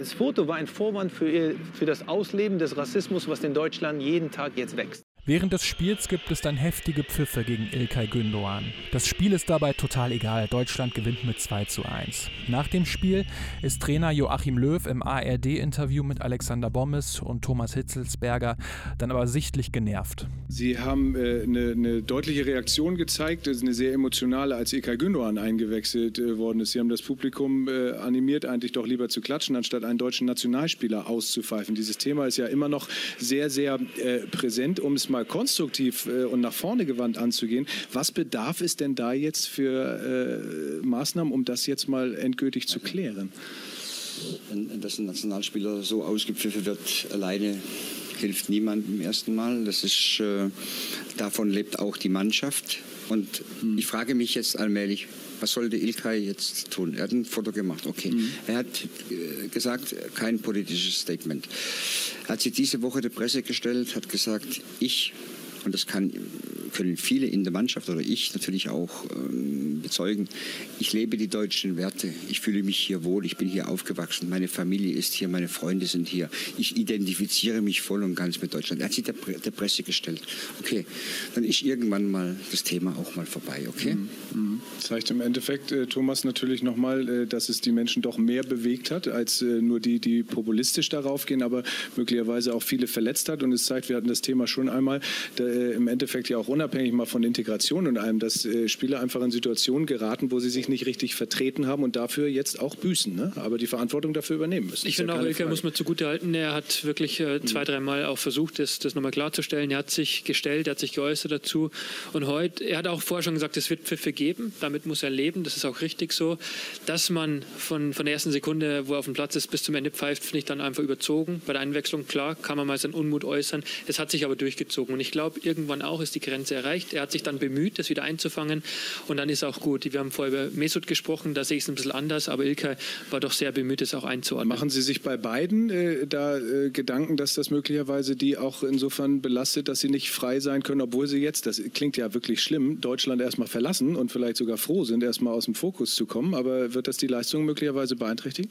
das Foto war ein Vorwand für, für das Ausleben des Rassismus, was in Deutschland jeden Tag jetzt wächst. Während des Spiels gibt es dann heftige Pfiffe gegen Ilkay Gündoğan. Das Spiel ist dabei total egal. Deutschland gewinnt mit 2 zu 1. Nach dem Spiel ist Trainer Joachim Löw im ARD-Interview mit Alexander Bommes und Thomas Hitzelsberger dann aber sichtlich genervt. Sie haben äh, eine, deutliche Reaktion gezeigt, ist eine sehr emotionale, als Ilkay Gündoğan eingewechselt äh, worden ist. Sie haben das Publikum äh, animiert, eigentlich doch lieber zu klatschen, anstatt einen deutschen Nationalspieler auszupfeifen. Dieses Thema ist ja immer noch sehr, sehr äh, präsent, um es mal konstruktiv äh, und nach vorne gewandt anzugehen. Was bedarf es denn da jetzt für äh, Maßnahmen, um das jetzt mal endgültig zu klären? Wenn, dass ein Nationalspieler so ausgepfiffen wird, alleine hilft niemandem im ersten Mal. Das ist, äh, davon lebt auch die Mannschaft. Und mhm. ich frage mich jetzt allmählich, was sollte Ilkay jetzt tun? Er hat ein Foto gemacht, okay. Mhm. Er hat äh, gesagt, kein politisches Statement. Er hat sich diese Woche der Presse gestellt, hat gesagt, ich, und das kann können viele in der Mannschaft oder ich natürlich auch ähm, bezeugen. Ich lebe die deutschen Werte. Ich fühle mich hier wohl. Ich bin hier aufgewachsen. Meine Familie ist hier. Meine Freunde sind hier. Ich identifiziere mich voll und ganz mit Deutschland. Er hat sich der, der Presse gestellt. Okay, dann ist irgendwann mal das Thema auch mal vorbei. Okay? Mhm. Mhm. Zeigt im Endeffekt, äh, Thomas, natürlich nochmal, äh, dass es die Menschen doch mehr bewegt hat, als äh, nur die, die populistisch darauf gehen, aber möglicherweise auch viele verletzt hat. Und es zeigt, wir hatten das Thema schon einmal, da, äh, im Endeffekt ja auch unabhängig mal von Integration und allem, dass äh, Spieler einfach in Situationen geraten, wo sie sich nicht richtig vertreten haben und dafür jetzt auch büßen, ne? aber die Verantwortung dafür übernehmen müssen. Ich finde ja auch, Ilke muss man zugute halten, er hat wirklich äh, zwei, mhm. dreimal auch versucht, das, das nochmal klarzustellen. Er hat sich gestellt, er hat sich geäußert dazu und heute, er hat auch vorher schon gesagt, es wird Pfiffe geben, damit muss er leben, das ist auch richtig so. Dass man von, von der ersten Sekunde, wo er auf dem Platz ist, bis zum Ende pfeift, finde ich dann einfach überzogen. Bei der Einwechslung, klar, kann man mal seinen Unmut äußern. Es hat sich aber durchgezogen und ich glaube, irgendwann auch ist die Grenze erreicht. Er hat sich dann bemüht, das wieder einzufangen und dann ist auch gut. Wir haben vorher über Mesut gesprochen, da sehe ich es ein bisschen anders, aber Ilkay war doch sehr bemüht, es auch einzuordnen. Machen Sie sich bei beiden äh, da äh, Gedanken, dass das möglicherweise die auch insofern belastet, dass sie nicht frei sein können, obwohl sie jetzt, das klingt ja wirklich schlimm, Deutschland erstmal verlassen und vielleicht sogar froh sind, erstmal aus dem Fokus zu kommen, aber wird das die Leistung möglicherweise beeinträchtigen?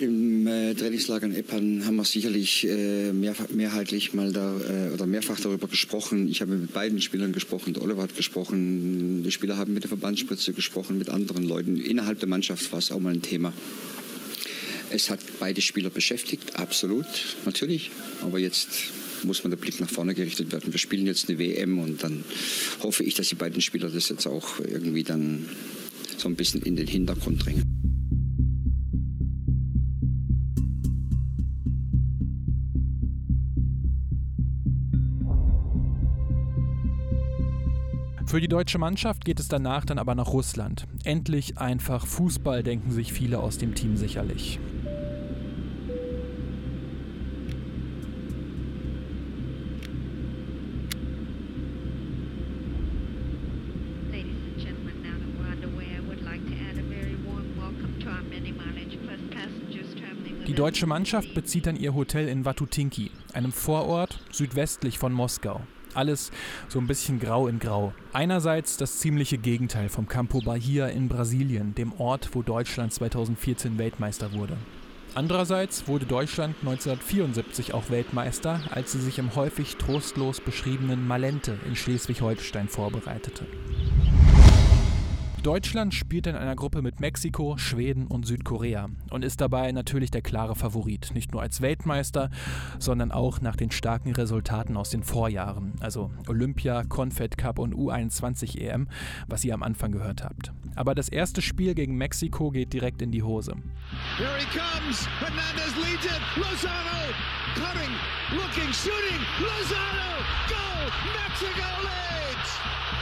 Im äh, Trainingslager in Eppan haben wir sicherlich äh, mehr, mehrheitlich mal da äh, oder mehrfach darüber gesprochen. Ich habe mit beiden Spielern gesprochen, der Oliver hat gesprochen, die Spieler haben mit der Verbandsspitze gesprochen, mit anderen Leuten. Innerhalb der Mannschaft war es auch mal ein Thema. Es hat beide Spieler beschäftigt, absolut, natürlich. Aber jetzt muss man der Blick nach vorne gerichtet werden. Wir spielen jetzt eine WM und dann hoffe ich, dass die beiden Spieler das jetzt auch irgendwie dann so ein bisschen in den Hintergrund drängen. Für die deutsche Mannschaft geht es danach dann aber nach Russland. Endlich einfach Fußball, denken sich viele aus dem Team sicherlich. Die deutsche Mannschaft bezieht dann ihr Hotel in Watutinki, einem Vorort südwestlich von Moskau. Alles so ein bisschen grau in grau. Einerseits das ziemliche Gegenteil vom Campo Bahia in Brasilien, dem Ort, wo Deutschland 2014 Weltmeister wurde. Andererseits wurde Deutschland 1974 auch Weltmeister, als sie sich im häufig trostlos beschriebenen Malente in Schleswig-Holstein vorbereitete. Deutschland spielt in einer Gruppe mit Mexiko, Schweden und Südkorea und ist dabei natürlich der klare Favorit, nicht nur als Weltmeister, sondern auch nach den starken Resultaten aus den Vorjahren, also Olympia, Confed Cup und U21 EM, was ihr am Anfang gehört habt. Aber das erste Spiel gegen Mexiko geht direkt in die Hose. Here he comes. Hernandez leads it. Lozano cutting, looking, shooting. Lozano, go! Mexico leads!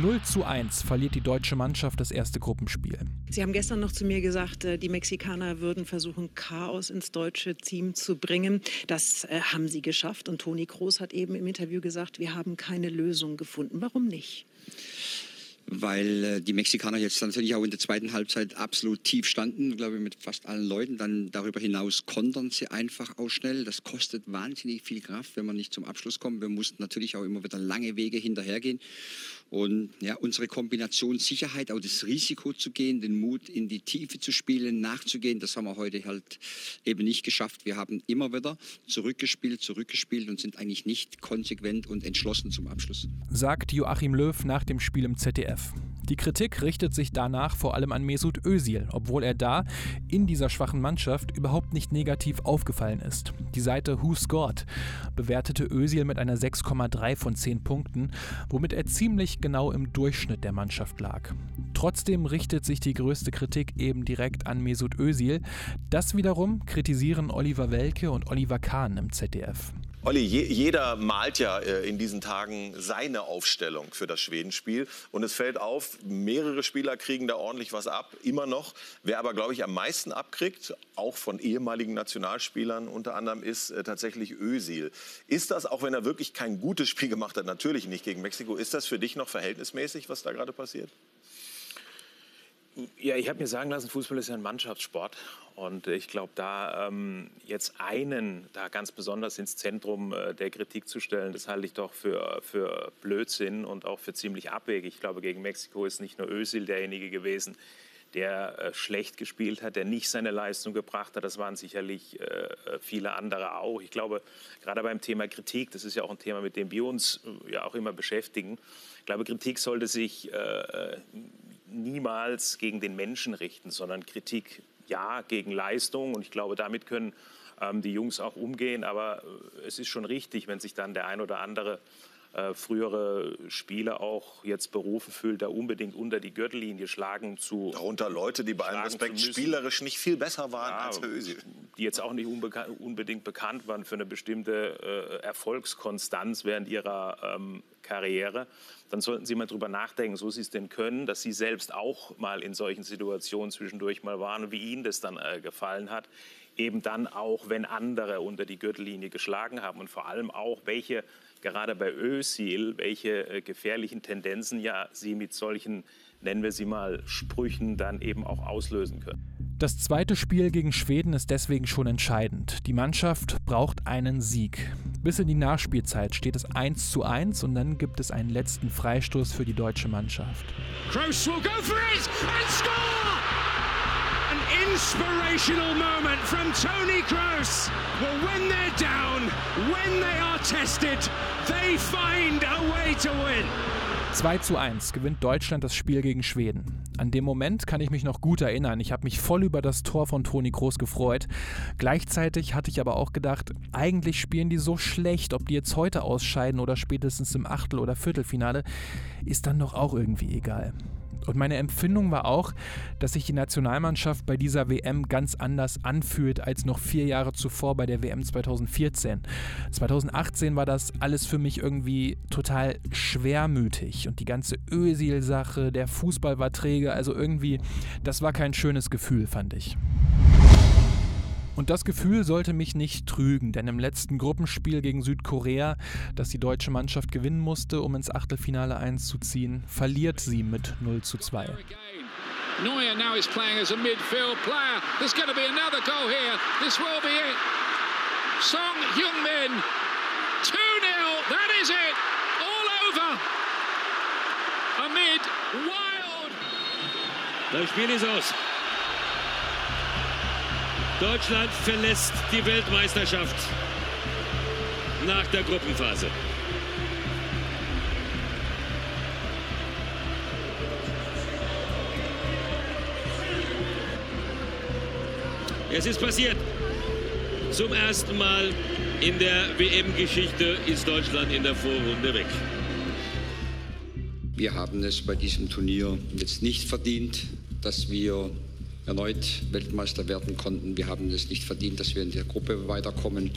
0 zu 1 verliert die deutsche Mannschaft das erste Gruppenspiel. Sie haben gestern noch zu mir gesagt, äh, die Mexikaner würden versuchen, Chaos ins deutsche Team zu bringen. Das äh, haben sie geschafft. Und Toni Kroos hat eben im Interview gesagt, wir haben keine Lösung gefunden. Warum nicht? weil äh, die Mexikaner jetzt natürlich auch in der zweiten Halbzeit absolut tief standen, glaube ich, mit fast allen Leuten. Dann darüber hinaus kontern sie einfach auch schnell. Das kostet wahnsinnig viel Kraft, wenn man nicht zum Abschluss kommt. Wir mussten natürlich auch immer wieder lange Wege hinterhergehen. Und ja, unsere Kombination Sicherheit, auch das Risiko zu gehen, den Mut in die Tiefe zu spielen, nachzugehen, das haben wir heute halt eben nicht geschafft. Wir haben immer wieder zurückgespielt, zurückgespielt und sind eigentlich nicht konsequent und entschlossen zum Abschluss. Sagt Joachim Löw nach dem Spiel im ZDF. Die Kritik richtet sich danach vor allem an Mesut Özil, obwohl er da in dieser schwachen Mannschaft überhaupt nicht negativ aufgefallen ist. Die Seite Who Scored bewertete Özil mit einer 6,3 von 10 Punkten, womit er ziemlich genau im Durchschnitt der Mannschaft lag. Trotzdem richtet sich die größte Kritik eben direkt an Mesut Özil. Das wiederum kritisieren Oliver Welke und Oliver Kahn im ZDF. Olli, je, jeder malt ja äh, in diesen Tagen seine Aufstellung für das Schwedenspiel. Und es fällt auf, mehrere Spieler kriegen da ordentlich was ab, immer noch. Wer aber, glaube ich, am meisten abkriegt, auch von ehemaligen Nationalspielern unter anderem, ist äh, tatsächlich Ösil. Ist das, auch wenn er wirklich kein gutes Spiel gemacht hat, natürlich nicht gegen Mexiko, ist das für dich noch verhältnismäßig, was da gerade passiert? Ja, ich habe mir sagen lassen, Fußball ist ja ein Mannschaftssport. Und ich glaube, da ähm, jetzt einen da ganz besonders ins Zentrum äh, der Kritik zu stellen, das halte ich doch für, für Blödsinn und auch für ziemlich abwegig. Ich glaube, gegen Mexiko ist nicht nur Özil derjenige gewesen, der äh, schlecht gespielt hat, der nicht seine Leistung gebracht hat. Das waren sicherlich äh, viele andere auch. Ich glaube, gerade beim Thema Kritik, das ist ja auch ein Thema, mit dem wir uns äh, ja auch immer beschäftigen. Ich glaube, Kritik sollte sich äh, niemals gegen den Menschen richten, sondern Kritik ja gegen Leistung. Und ich glaube, damit können ähm, die Jungs auch umgehen. Aber äh, es ist schon richtig, wenn sich dann der ein oder andere äh, frühere Spieler auch jetzt berufen fühlt, da unbedingt unter die Gürtellinie schlagen zu. Darunter Leute, die bei allem Respekt spielerisch nicht viel besser waren ja, als Özil. Die jetzt auch nicht unbedingt bekannt waren für eine bestimmte äh, Erfolgskonstanz während ihrer ähm, Karriere. Dann sollten Sie mal drüber nachdenken, so Sie es denn können, dass Sie selbst auch mal in solchen Situationen zwischendurch mal waren und wie Ihnen das dann äh, gefallen hat. Eben dann auch, wenn andere unter die Gürtellinie geschlagen haben und vor allem auch, welche gerade bei Özil, welche äh, gefährlichen Tendenzen ja Sie mit solchen, nennen wir sie mal, Sprüchen dann eben auch auslösen können. Das zweite Spiel gegen Schweden ist deswegen schon entscheidend. Die Mannschaft braucht einen Sieg. Bis in die Nachspielzeit steht es 1 zu 1 und dann gibt es einen letzten Freistoß für die deutsche Mannschaft. Kroos will go for it and score! Inspirational moment from Tony Kroos. Well, when they're down, when they are tested, they find a way to win. 2 zu 1 gewinnt Deutschland das Spiel gegen Schweden. An dem Moment kann ich mich noch gut erinnern. Ich habe mich voll über das Tor von Toni Groß gefreut. Gleichzeitig hatte ich aber auch gedacht, eigentlich spielen die so schlecht, ob die jetzt heute ausscheiden oder spätestens im Achtel- oder Viertelfinale, ist dann doch auch irgendwie egal. Und meine Empfindung war auch, dass sich die Nationalmannschaft bei dieser WM ganz anders anfühlt als noch vier Jahre zuvor bei der WM 2014. 2018 war das alles für mich irgendwie total schwermütig und die ganze Ösil-Sache, der Fußball war träge, also irgendwie, das war kein schönes Gefühl, fand ich. Und das Gefühl sollte mich nicht trügen, denn im letzten Gruppenspiel gegen Südkorea, das die deutsche Mannschaft gewinnen musste, um ins Achtelfinale einzuziehen, verliert sie mit 0 zu 2. Neuer now is playing as a midfield player. There's going to be another goal here. This will be it. Song Heung-min. 2-0. That is it. All over. Amid wild. Das Spiel ist aus. Deutschland verlässt die Weltmeisterschaft nach der Gruppenphase. Es ist passiert. Zum ersten Mal in der WM-Geschichte ist Deutschland in der Vorrunde weg. Wir haben es bei diesem Turnier jetzt nicht verdient, dass wir erneut Weltmeister werden konnten. Wir haben es nicht verdient, dass wir in der Gruppe weiterkommen.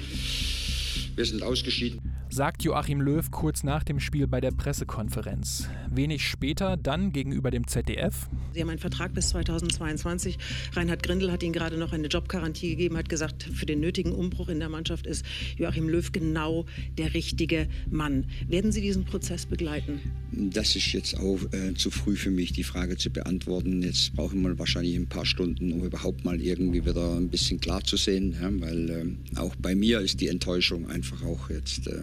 Wir sind ausgeschieden sagt Joachim Löw kurz nach dem Spiel bei der Pressekonferenz. Wenig später dann gegenüber dem ZDF. Sie haben einen Vertrag bis 2022. Reinhard Grindel hat Ihnen gerade noch eine Jobgarantie gegeben, hat gesagt, für den nötigen Umbruch in der Mannschaft ist Joachim Löw genau der richtige Mann. Werden Sie diesen Prozess begleiten? Das ist jetzt auch äh, zu früh für mich, die Frage zu beantworten. Jetzt brauchen wir wahrscheinlich ein paar Stunden, um überhaupt mal irgendwie wieder ein bisschen klar zu sehen, ja, weil äh, auch bei mir ist die Enttäuschung einfach auch jetzt äh,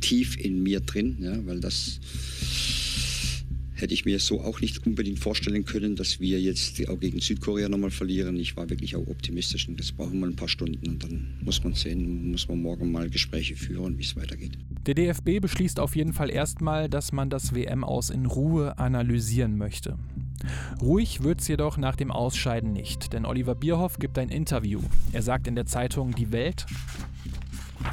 tief in mir drin, ja, weil das hätte ich mir so auch nicht unbedingt vorstellen können, dass wir jetzt auch gegen Südkorea nochmal verlieren. Ich war wirklich auch optimistisch und das brauchen wir ein paar Stunden und dann muss man sehen, muss man morgen mal Gespräche führen, wie es weitergeht. Der DFB beschließt auf jeden Fall erstmal, dass man das WM aus in Ruhe analysieren möchte. Ruhig wird es jedoch nach dem Ausscheiden nicht, denn Oliver Bierhoff gibt ein Interview. Er sagt in der Zeitung Die Welt,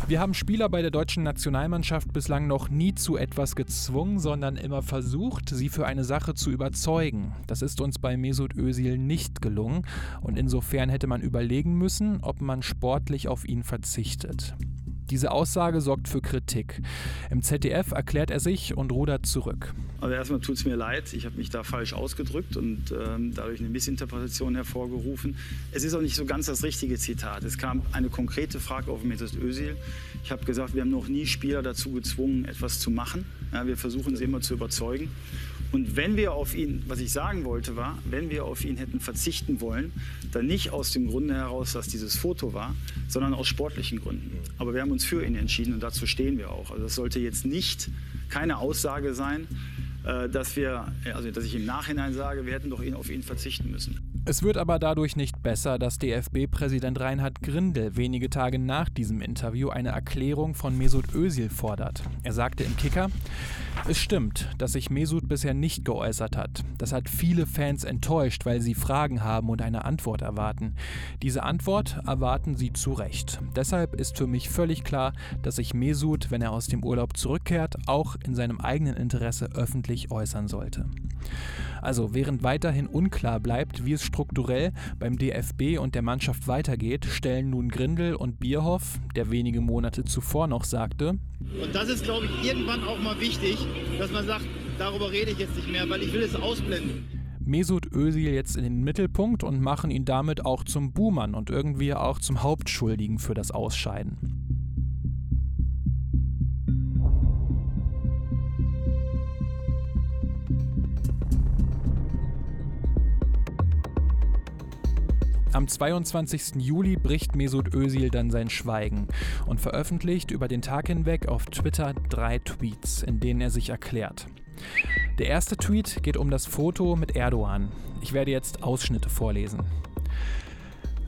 wir haben Spieler bei der deutschen Nationalmannschaft bislang noch nie zu etwas gezwungen, sondern immer versucht, sie für eine Sache zu überzeugen. Das ist uns bei Mesut Özil nicht gelungen und insofern hätte man überlegen müssen, ob man sportlich auf ihn verzichtet. Diese Aussage sorgt für Kritik. Im ZDF erklärt er sich und rudert zurück. Also erstmal tut es mir leid, ich habe mich da falsch ausgedrückt und ähm, dadurch eine Missinterpretation hervorgerufen. Es ist auch nicht so ganz das richtige Zitat. Es kam eine konkrete Frage auf Mesut Özil. Ich habe gesagt, wir haben noch nie Spieler dazu gezwungen, etwas zu machen. Ja, wir versuchen sie immer zu überzeugen. Und wenn wir auf ihn, was ich sagen wollte, war, wenn wir auf ihn hätten verzichten wollen, dann nicht aus dem Grunde heraus, dass dieses Foto war, sondern aus sportlichen Gründen. Aber wir haben uns für ihn entschieden und dazu stehen wir auch. Also das sollte jetzt nicht keine Aussage sein, äh, dass wir, also dass ich im Nachhinein sage, wir hätten doch auf ihn verzichten müssen. Es wird aber dadurch nicht besser, dass DFB-Präsident Reinhard Grindel wenige Tage nach diesem Interview eine Erklärung von Mesut Özil fordert. Er sagte im Kicker, es stimmt, dass sich Mesut bisher nicht geäußert hat. Das hat viele Fans enttäuscht, weil sie Fragen haben und eine Antwort erwarten. Diese Antwort erwarten sie zu Recht. Deshalb ist für mich völlig klar, dass sich Mesut, wenn er aus dem Urlaub zurückkehrt, auch in seinem eigenen Interesse öffentlich äußern sollte. Also während weiterhin unklar bleibt, wie es strukturell beim DFB und der Mannschaft weitergeht, stellen nun Grindel und Bierhoff, der wenige Monate zuvor noch sagte, und das ist, glaube ich, irgendwann auch mal wichtig, dass man sagt, darüber rede ich jetzt nicht mehr, weil ich will es ausblenden. Mesut Özil jetzt in den Mittelpunkt und machen ihn damit auch zum Buhmann und irgendwie auch zum Hauptschuldigen für das Ausscheiden. Am 22. Juli bricht Mesut Özil dann sein Schweigen und veröffentlicht über den Tag hinweg auf Twitter drei Tweets, in denen er sich erklärt. Der erste Tweet geht um das Foto mit Erdogan. Ich werde jetzt Ausschnitte vorlesen.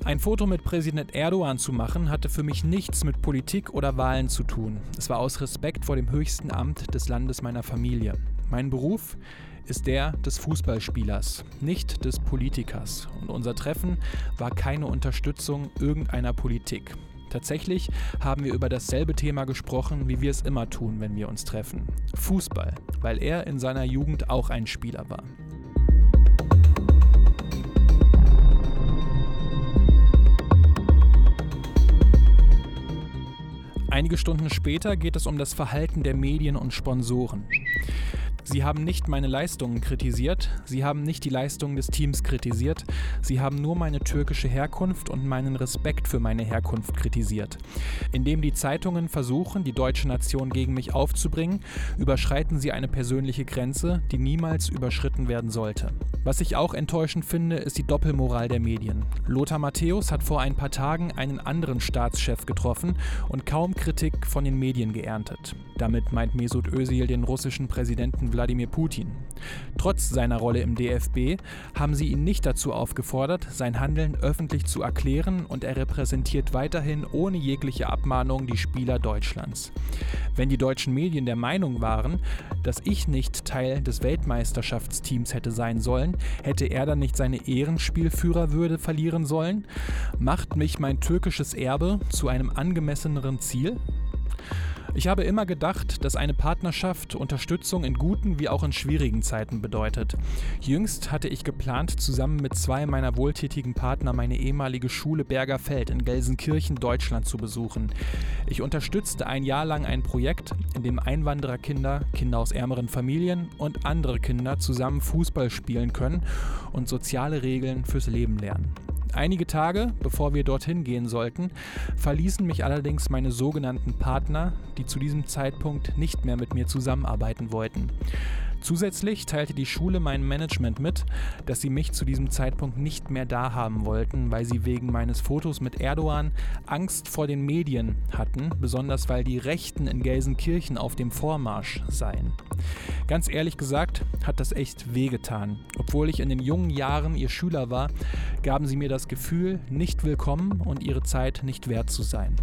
Ein Foto mit Präsident Erdogan zu machen, hatte für mich nichts mit Politik oder Wahlen zu tun. Es war aus Respekt vor dem höchsten Amt des Landes meiner Familie. Mein Beruf? Ist der des Fußballspielers, nicht des Politikers. Und unser Treffen war keine Unterstützung irgendeiner Politik. Tatsächlich haben wir über dasselbe Thema gesprochen, wie wir es immer tun, wenn wir uns treffen. Fußball, weil er in seiner Jugend auch ein Spieler war. Einige Stunden später geht es um das Verhalten der Medien und Sponsoren. Sie haben nicht meine Leistungen kritisiert, sie haben nicht die Leistungen des Teams kritisiert, sie haben nur meine türkische Herkunft und meinen Respekt für meine Herkunft kritisiert. Indem die Zeitungen versuchen, die deutsche Nation gegen mich aufzubringen, überschreiten sie eine persönliche Grenze, die niemals überschritten werden sollte. Was ich auch enttäuschend finde, ist die Doppelmoral der Medien. Lothar Matthäus hat vor ein paar Tagen einen anderen Staatschef getroffen und kaum Kritik von den Medien geerntet. Damit meint Mesut Özil den russischen Präsidenten Wladimir Putin. Trotz seiner Rolle im DFB haben sie ihn nicht dazu aufgefordert, sein Handeln öffentlich zu erklären und er repräsentiert weiterhin ohne jegliche Abmahnung die Spieler Deutschlands. Wenn die deutschen Medien der Meinung waren, dass ich nicht Teil des Weltmeisterschaftsteams hätte sein sollen, hätte er dann nicht seine Ehrenspielführerwürde verlieren sollen? Macht mich mein türkisches Erbe zu einem angemesseneren Ziel? Ich habe immer gedacht, dass eine Partnerschaft Unterstützung in guten wie auch in schwierigen Zeiten bedeutet. Jüngst hatte ich geplant, zusammen mit zwei meiner wohltätigen Partner meine ehemalige Schule Bergerfeld in Gelsenkirchen, Deutschland zu besuchen. Ich unterstützte ein Jahr lang ein Projekt, in dem Einwandererkinder, Kinder aus ärmeren Familien und andere Kinder zusammen Fußball spielen können und soziale Regeln fürs Leben lernen. Einige Tage, bevor wir dorthin gehen sollten, verließen mich allerdings meine sogenannten Partner, die zu diesem Zeitpunkt nicht mehr mit mir zusammenarbeiten wollten. Zusätzlich teilte die Schule meinem Management mit, dass sie mich zu diesem Zeitpunkt nicht mehr da haben wollten, weil sie wegen meines Fotos mit Erdogan Angst vor den Medien hatten, besonders weil die Rechten in Gelsenkirchen auf dem Vormarsch seien. Ganz ehrlich gesagt hat das echt wehgetan. Obwohl ich in den jungen Jahren ihr Schüler war, gaben sie mir das Gefühl, nicht willkommen und ihre Zeit nicht wert zu sein.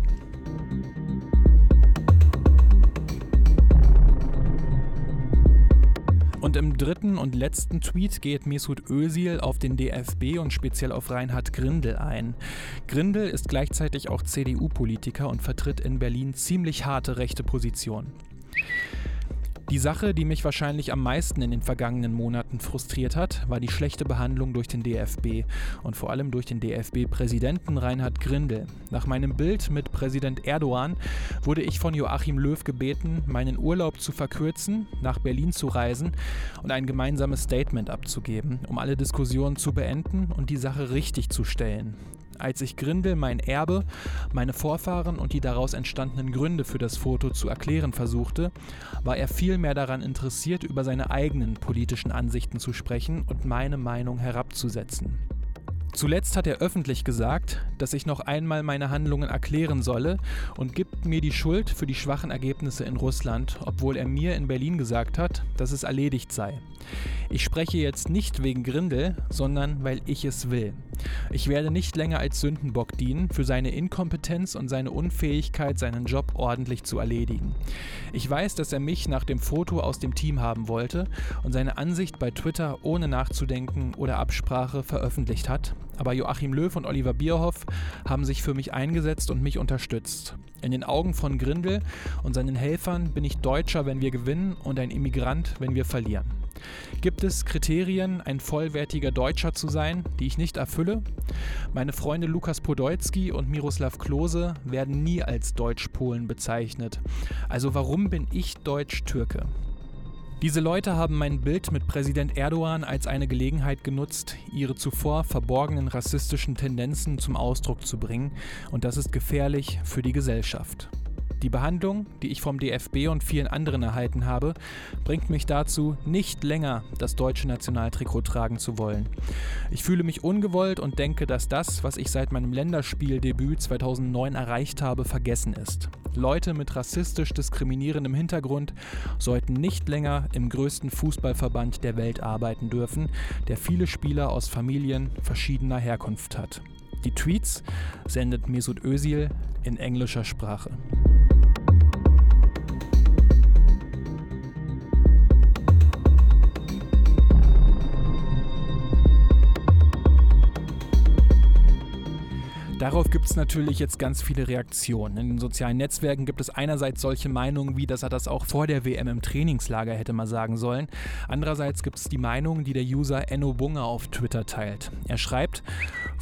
Und im dritten und letzten Tweet geht Mesut Özil auf den DFB und speziell auf Reinhard Grindel ein. Grindel ist gleichzeitig auch CDU-Politiker und vertritt in Berlin ziemlich harte rechte Positionen. Die Sache, die mich wahrscheinlich am meisten in den vergangenen Monaten frustriert hat, war die schlechte Behandlung durch den DFB und vor allem durch den DFB-Präsidenten Reinhard Grindel. Nach meinem Bild mit Präsident Erdogan wurde ich von Joachim Löw gebeten, meinen Urlaub zu verkürzen, nach Berlin zu reisen und ein gemeinsames Statement abzugeben, um alle Diskussionen zu beenden und die Sache richtig zu stellen. Als ich Grindel mein Erbe, meine Vorfahren und die daraus entstandenen Gründe für das Foto zu erklären versuchte, war er vielmehr daran interessiert, über seine eigenen politischen Ansichten zu sprechen und meine Meinung herabzusetzen. Zuletzt hat er öffentlich gesagt, dass ich noch einmal meine Handlungen erklären solle und gibt mir die Schuld für die schwachen Ergebnisse in Russland, obwohl er mir in Berlin gesagt hat, dass es erledigt sei. Ich spreche jetzt nicht wegen Grindel, sondern weil ich es will. Ich werde nicht länger als Sündenbock dienen für seine Inkompetenz und seine Unfähigkeit, seinen Job ordentlich zu erledigen. Ich weiß, dass er mich nach dem Foto aus dem Team haben wollte und seine Ansicht bei Twitter ohne nachzudenken oder Absprache veröffentlicht hat, aber Joachim Löw und Oliver Bierhoff haben sich für mich eingesetzt und mich unterstützt. In den Augen von Grindel und seinen Helfern bin ich Deutscher, wenn wir gewinnen und ein Immigrant, wenn wir verlieren. Gibt es Kriterien, ein vollwertiger Deutscher zu sein, die ich nicht erfülle? Meine Freunde Lukas Podolski und Miroslav Klose werden nie als Deutsch-Polen bezeichnet. Also warum bin ich Deutsch-Türke? Diese Leute haben mein Bild mit Präsident Erdogan als eine Gelegenheit genutzt, ihre zuvor verborgenen rassistischen Tendenzen zum Ausdruck zu bringen, und das ist gefährlich für die Gesellschaft. Die Behandlung, die ich vom DFB und vielen anderen erhalten habe, bringt mich dazu, nicht länger das deutsche Nationaltrikot tragen zu wollen. Ich fühle mich ungewollt und denke, dass das, was ich seit meinem Länderspieldebüt 2009 erreicht habe, vergessen ist. Leute mit rassistisch diskriminierendem Hintergrund sollten nicht länger im größten Fußballverband der Welt arbeiten dürfen, der viele Spieler aus Familien verschiedener Herkunft hat. Die Tweets sendet Mesut Özil in englischer Sprache. Darauf gibt es natürlich jetzt ganz viele Reaktionen. In den sozialen Netzwerken gibt es einerseits solche Meinungen, wie dass er das auch vor der WM im Trainingslager hätte mal sagen sollen. Andererseits gibt es die Meinung, die der User Enno Bunge auf Twitter teilt. Er schreibt,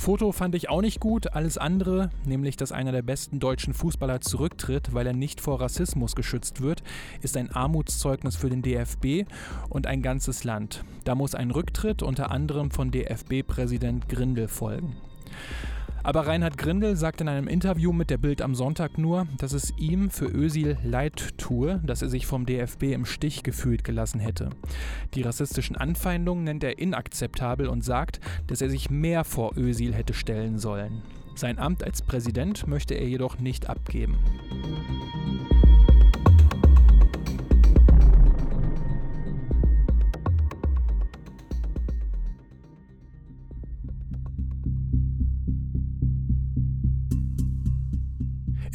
Foto fand ich auch nicht gut, alles andere, nämlich dass einer der besten deutschen Fußballer zurücktritt, weil er nicht vor Rassismus geschützt wird, ist ein Armutszeugnis für den DFB und ein ganzes Land. Da muss ein Rücktritt unter anderem von DFB-Präsident Grindel folgen. Aber Reinhard Grindel sagt in einem Interview mit der Bild am Sonntag nur, dass es ihm für Ösil leid tue, dass er sich vom DFB im Stich gefühlt gelassen hätte. Die rassistischen Anfeindungen nennt er inakzeptabel und sagt, dass er sich mehr vor Ösil hätte stellen sollen. Sein Amt als Präsident möchte er jedoch nicht abgeben.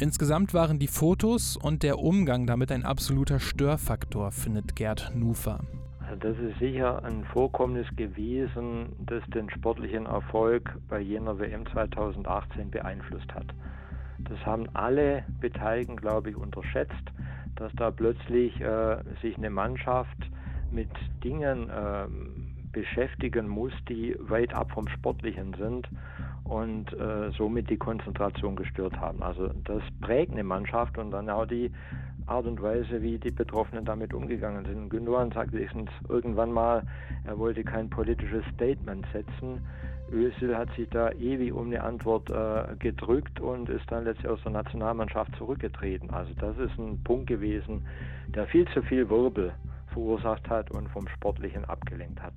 Insgesamt waren die Fotos und der Umgang damit ein absoluter Störfaktor, findet Gerd Nufer. Also das ist sicher ein Vorkommnis gewesen, das den sportlichen Erfolg bei jener WM 2018 beeinflusst hat. Das haben alle Beteiligten, glaube ich, unterschätzt, dass da plötzlich äh, sich eine Mannschaft mit Dingen äh, beschäftigen muss, die weit ab vom Sportlichen sind und äh, somit die Konzentration gestört haben. Also das prägt eine Mannschaft und dann auch die Art und Weise, wie die Betroffenen damit umgegangen sind. Gündogan sagte irgendwann mal, er wollte kein politisches Statement setzen. Özil hat sich da ewig um eine Antwort äh, gedrückt und ist dann letztlich aus der Nationalmannschaft zurückgetreten. Also das ist ein Punkt gewesen, der viel zu viel Wirbel verursacht hat und vom Sportlichen abgelenkt hat.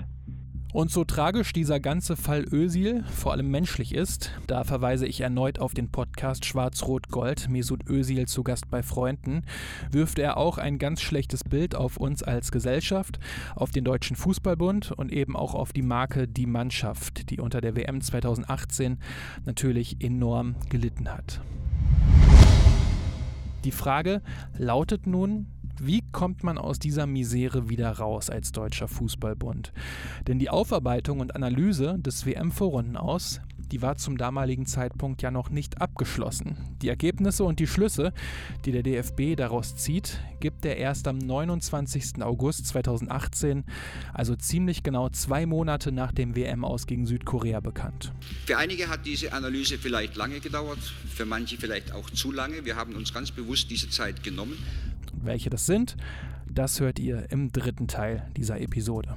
Und so tragisch dieser ganze Fall Ösil vor allem menschlich ist, da verweise ich erneut auf den Podcast Schwarz-Rot-Gold, Mesut Ösil zu Gast bei Freunden, wirft er auch ein ganz schlechtes Bild auf uns als Gesellschaft, auf den Deutschen Fußballbund und eben auch auf die Marke Die Mannschaft, die unter der WM 2018 natürlich enorm gelitten hat. Die Frage lautet nun, wie kommt man aus dieser Misere wieder raus als Deutscher Fußballbund? Denn die Aufarbeitung und Analyse des WM-Vorrunden aus, die war zum damaligen Zeitpunkt ja noch nicht abgeschlossen. Die Ergebnisse und die Schlüsse, die der DFB daraus zieht, gibt er erst am 29. August 2018, also ziemlich genau zwei Monate nach dem WM aus gegen Südkorea bekannt. Für einige hat diese Analyse vielleicht lange gedauert, für manche vielleicht auch zu lange. Wir haben uns ganz bewusst diese Zeit genommen. Welche das sind, das hört ihr im dritten Teil dieser Episode.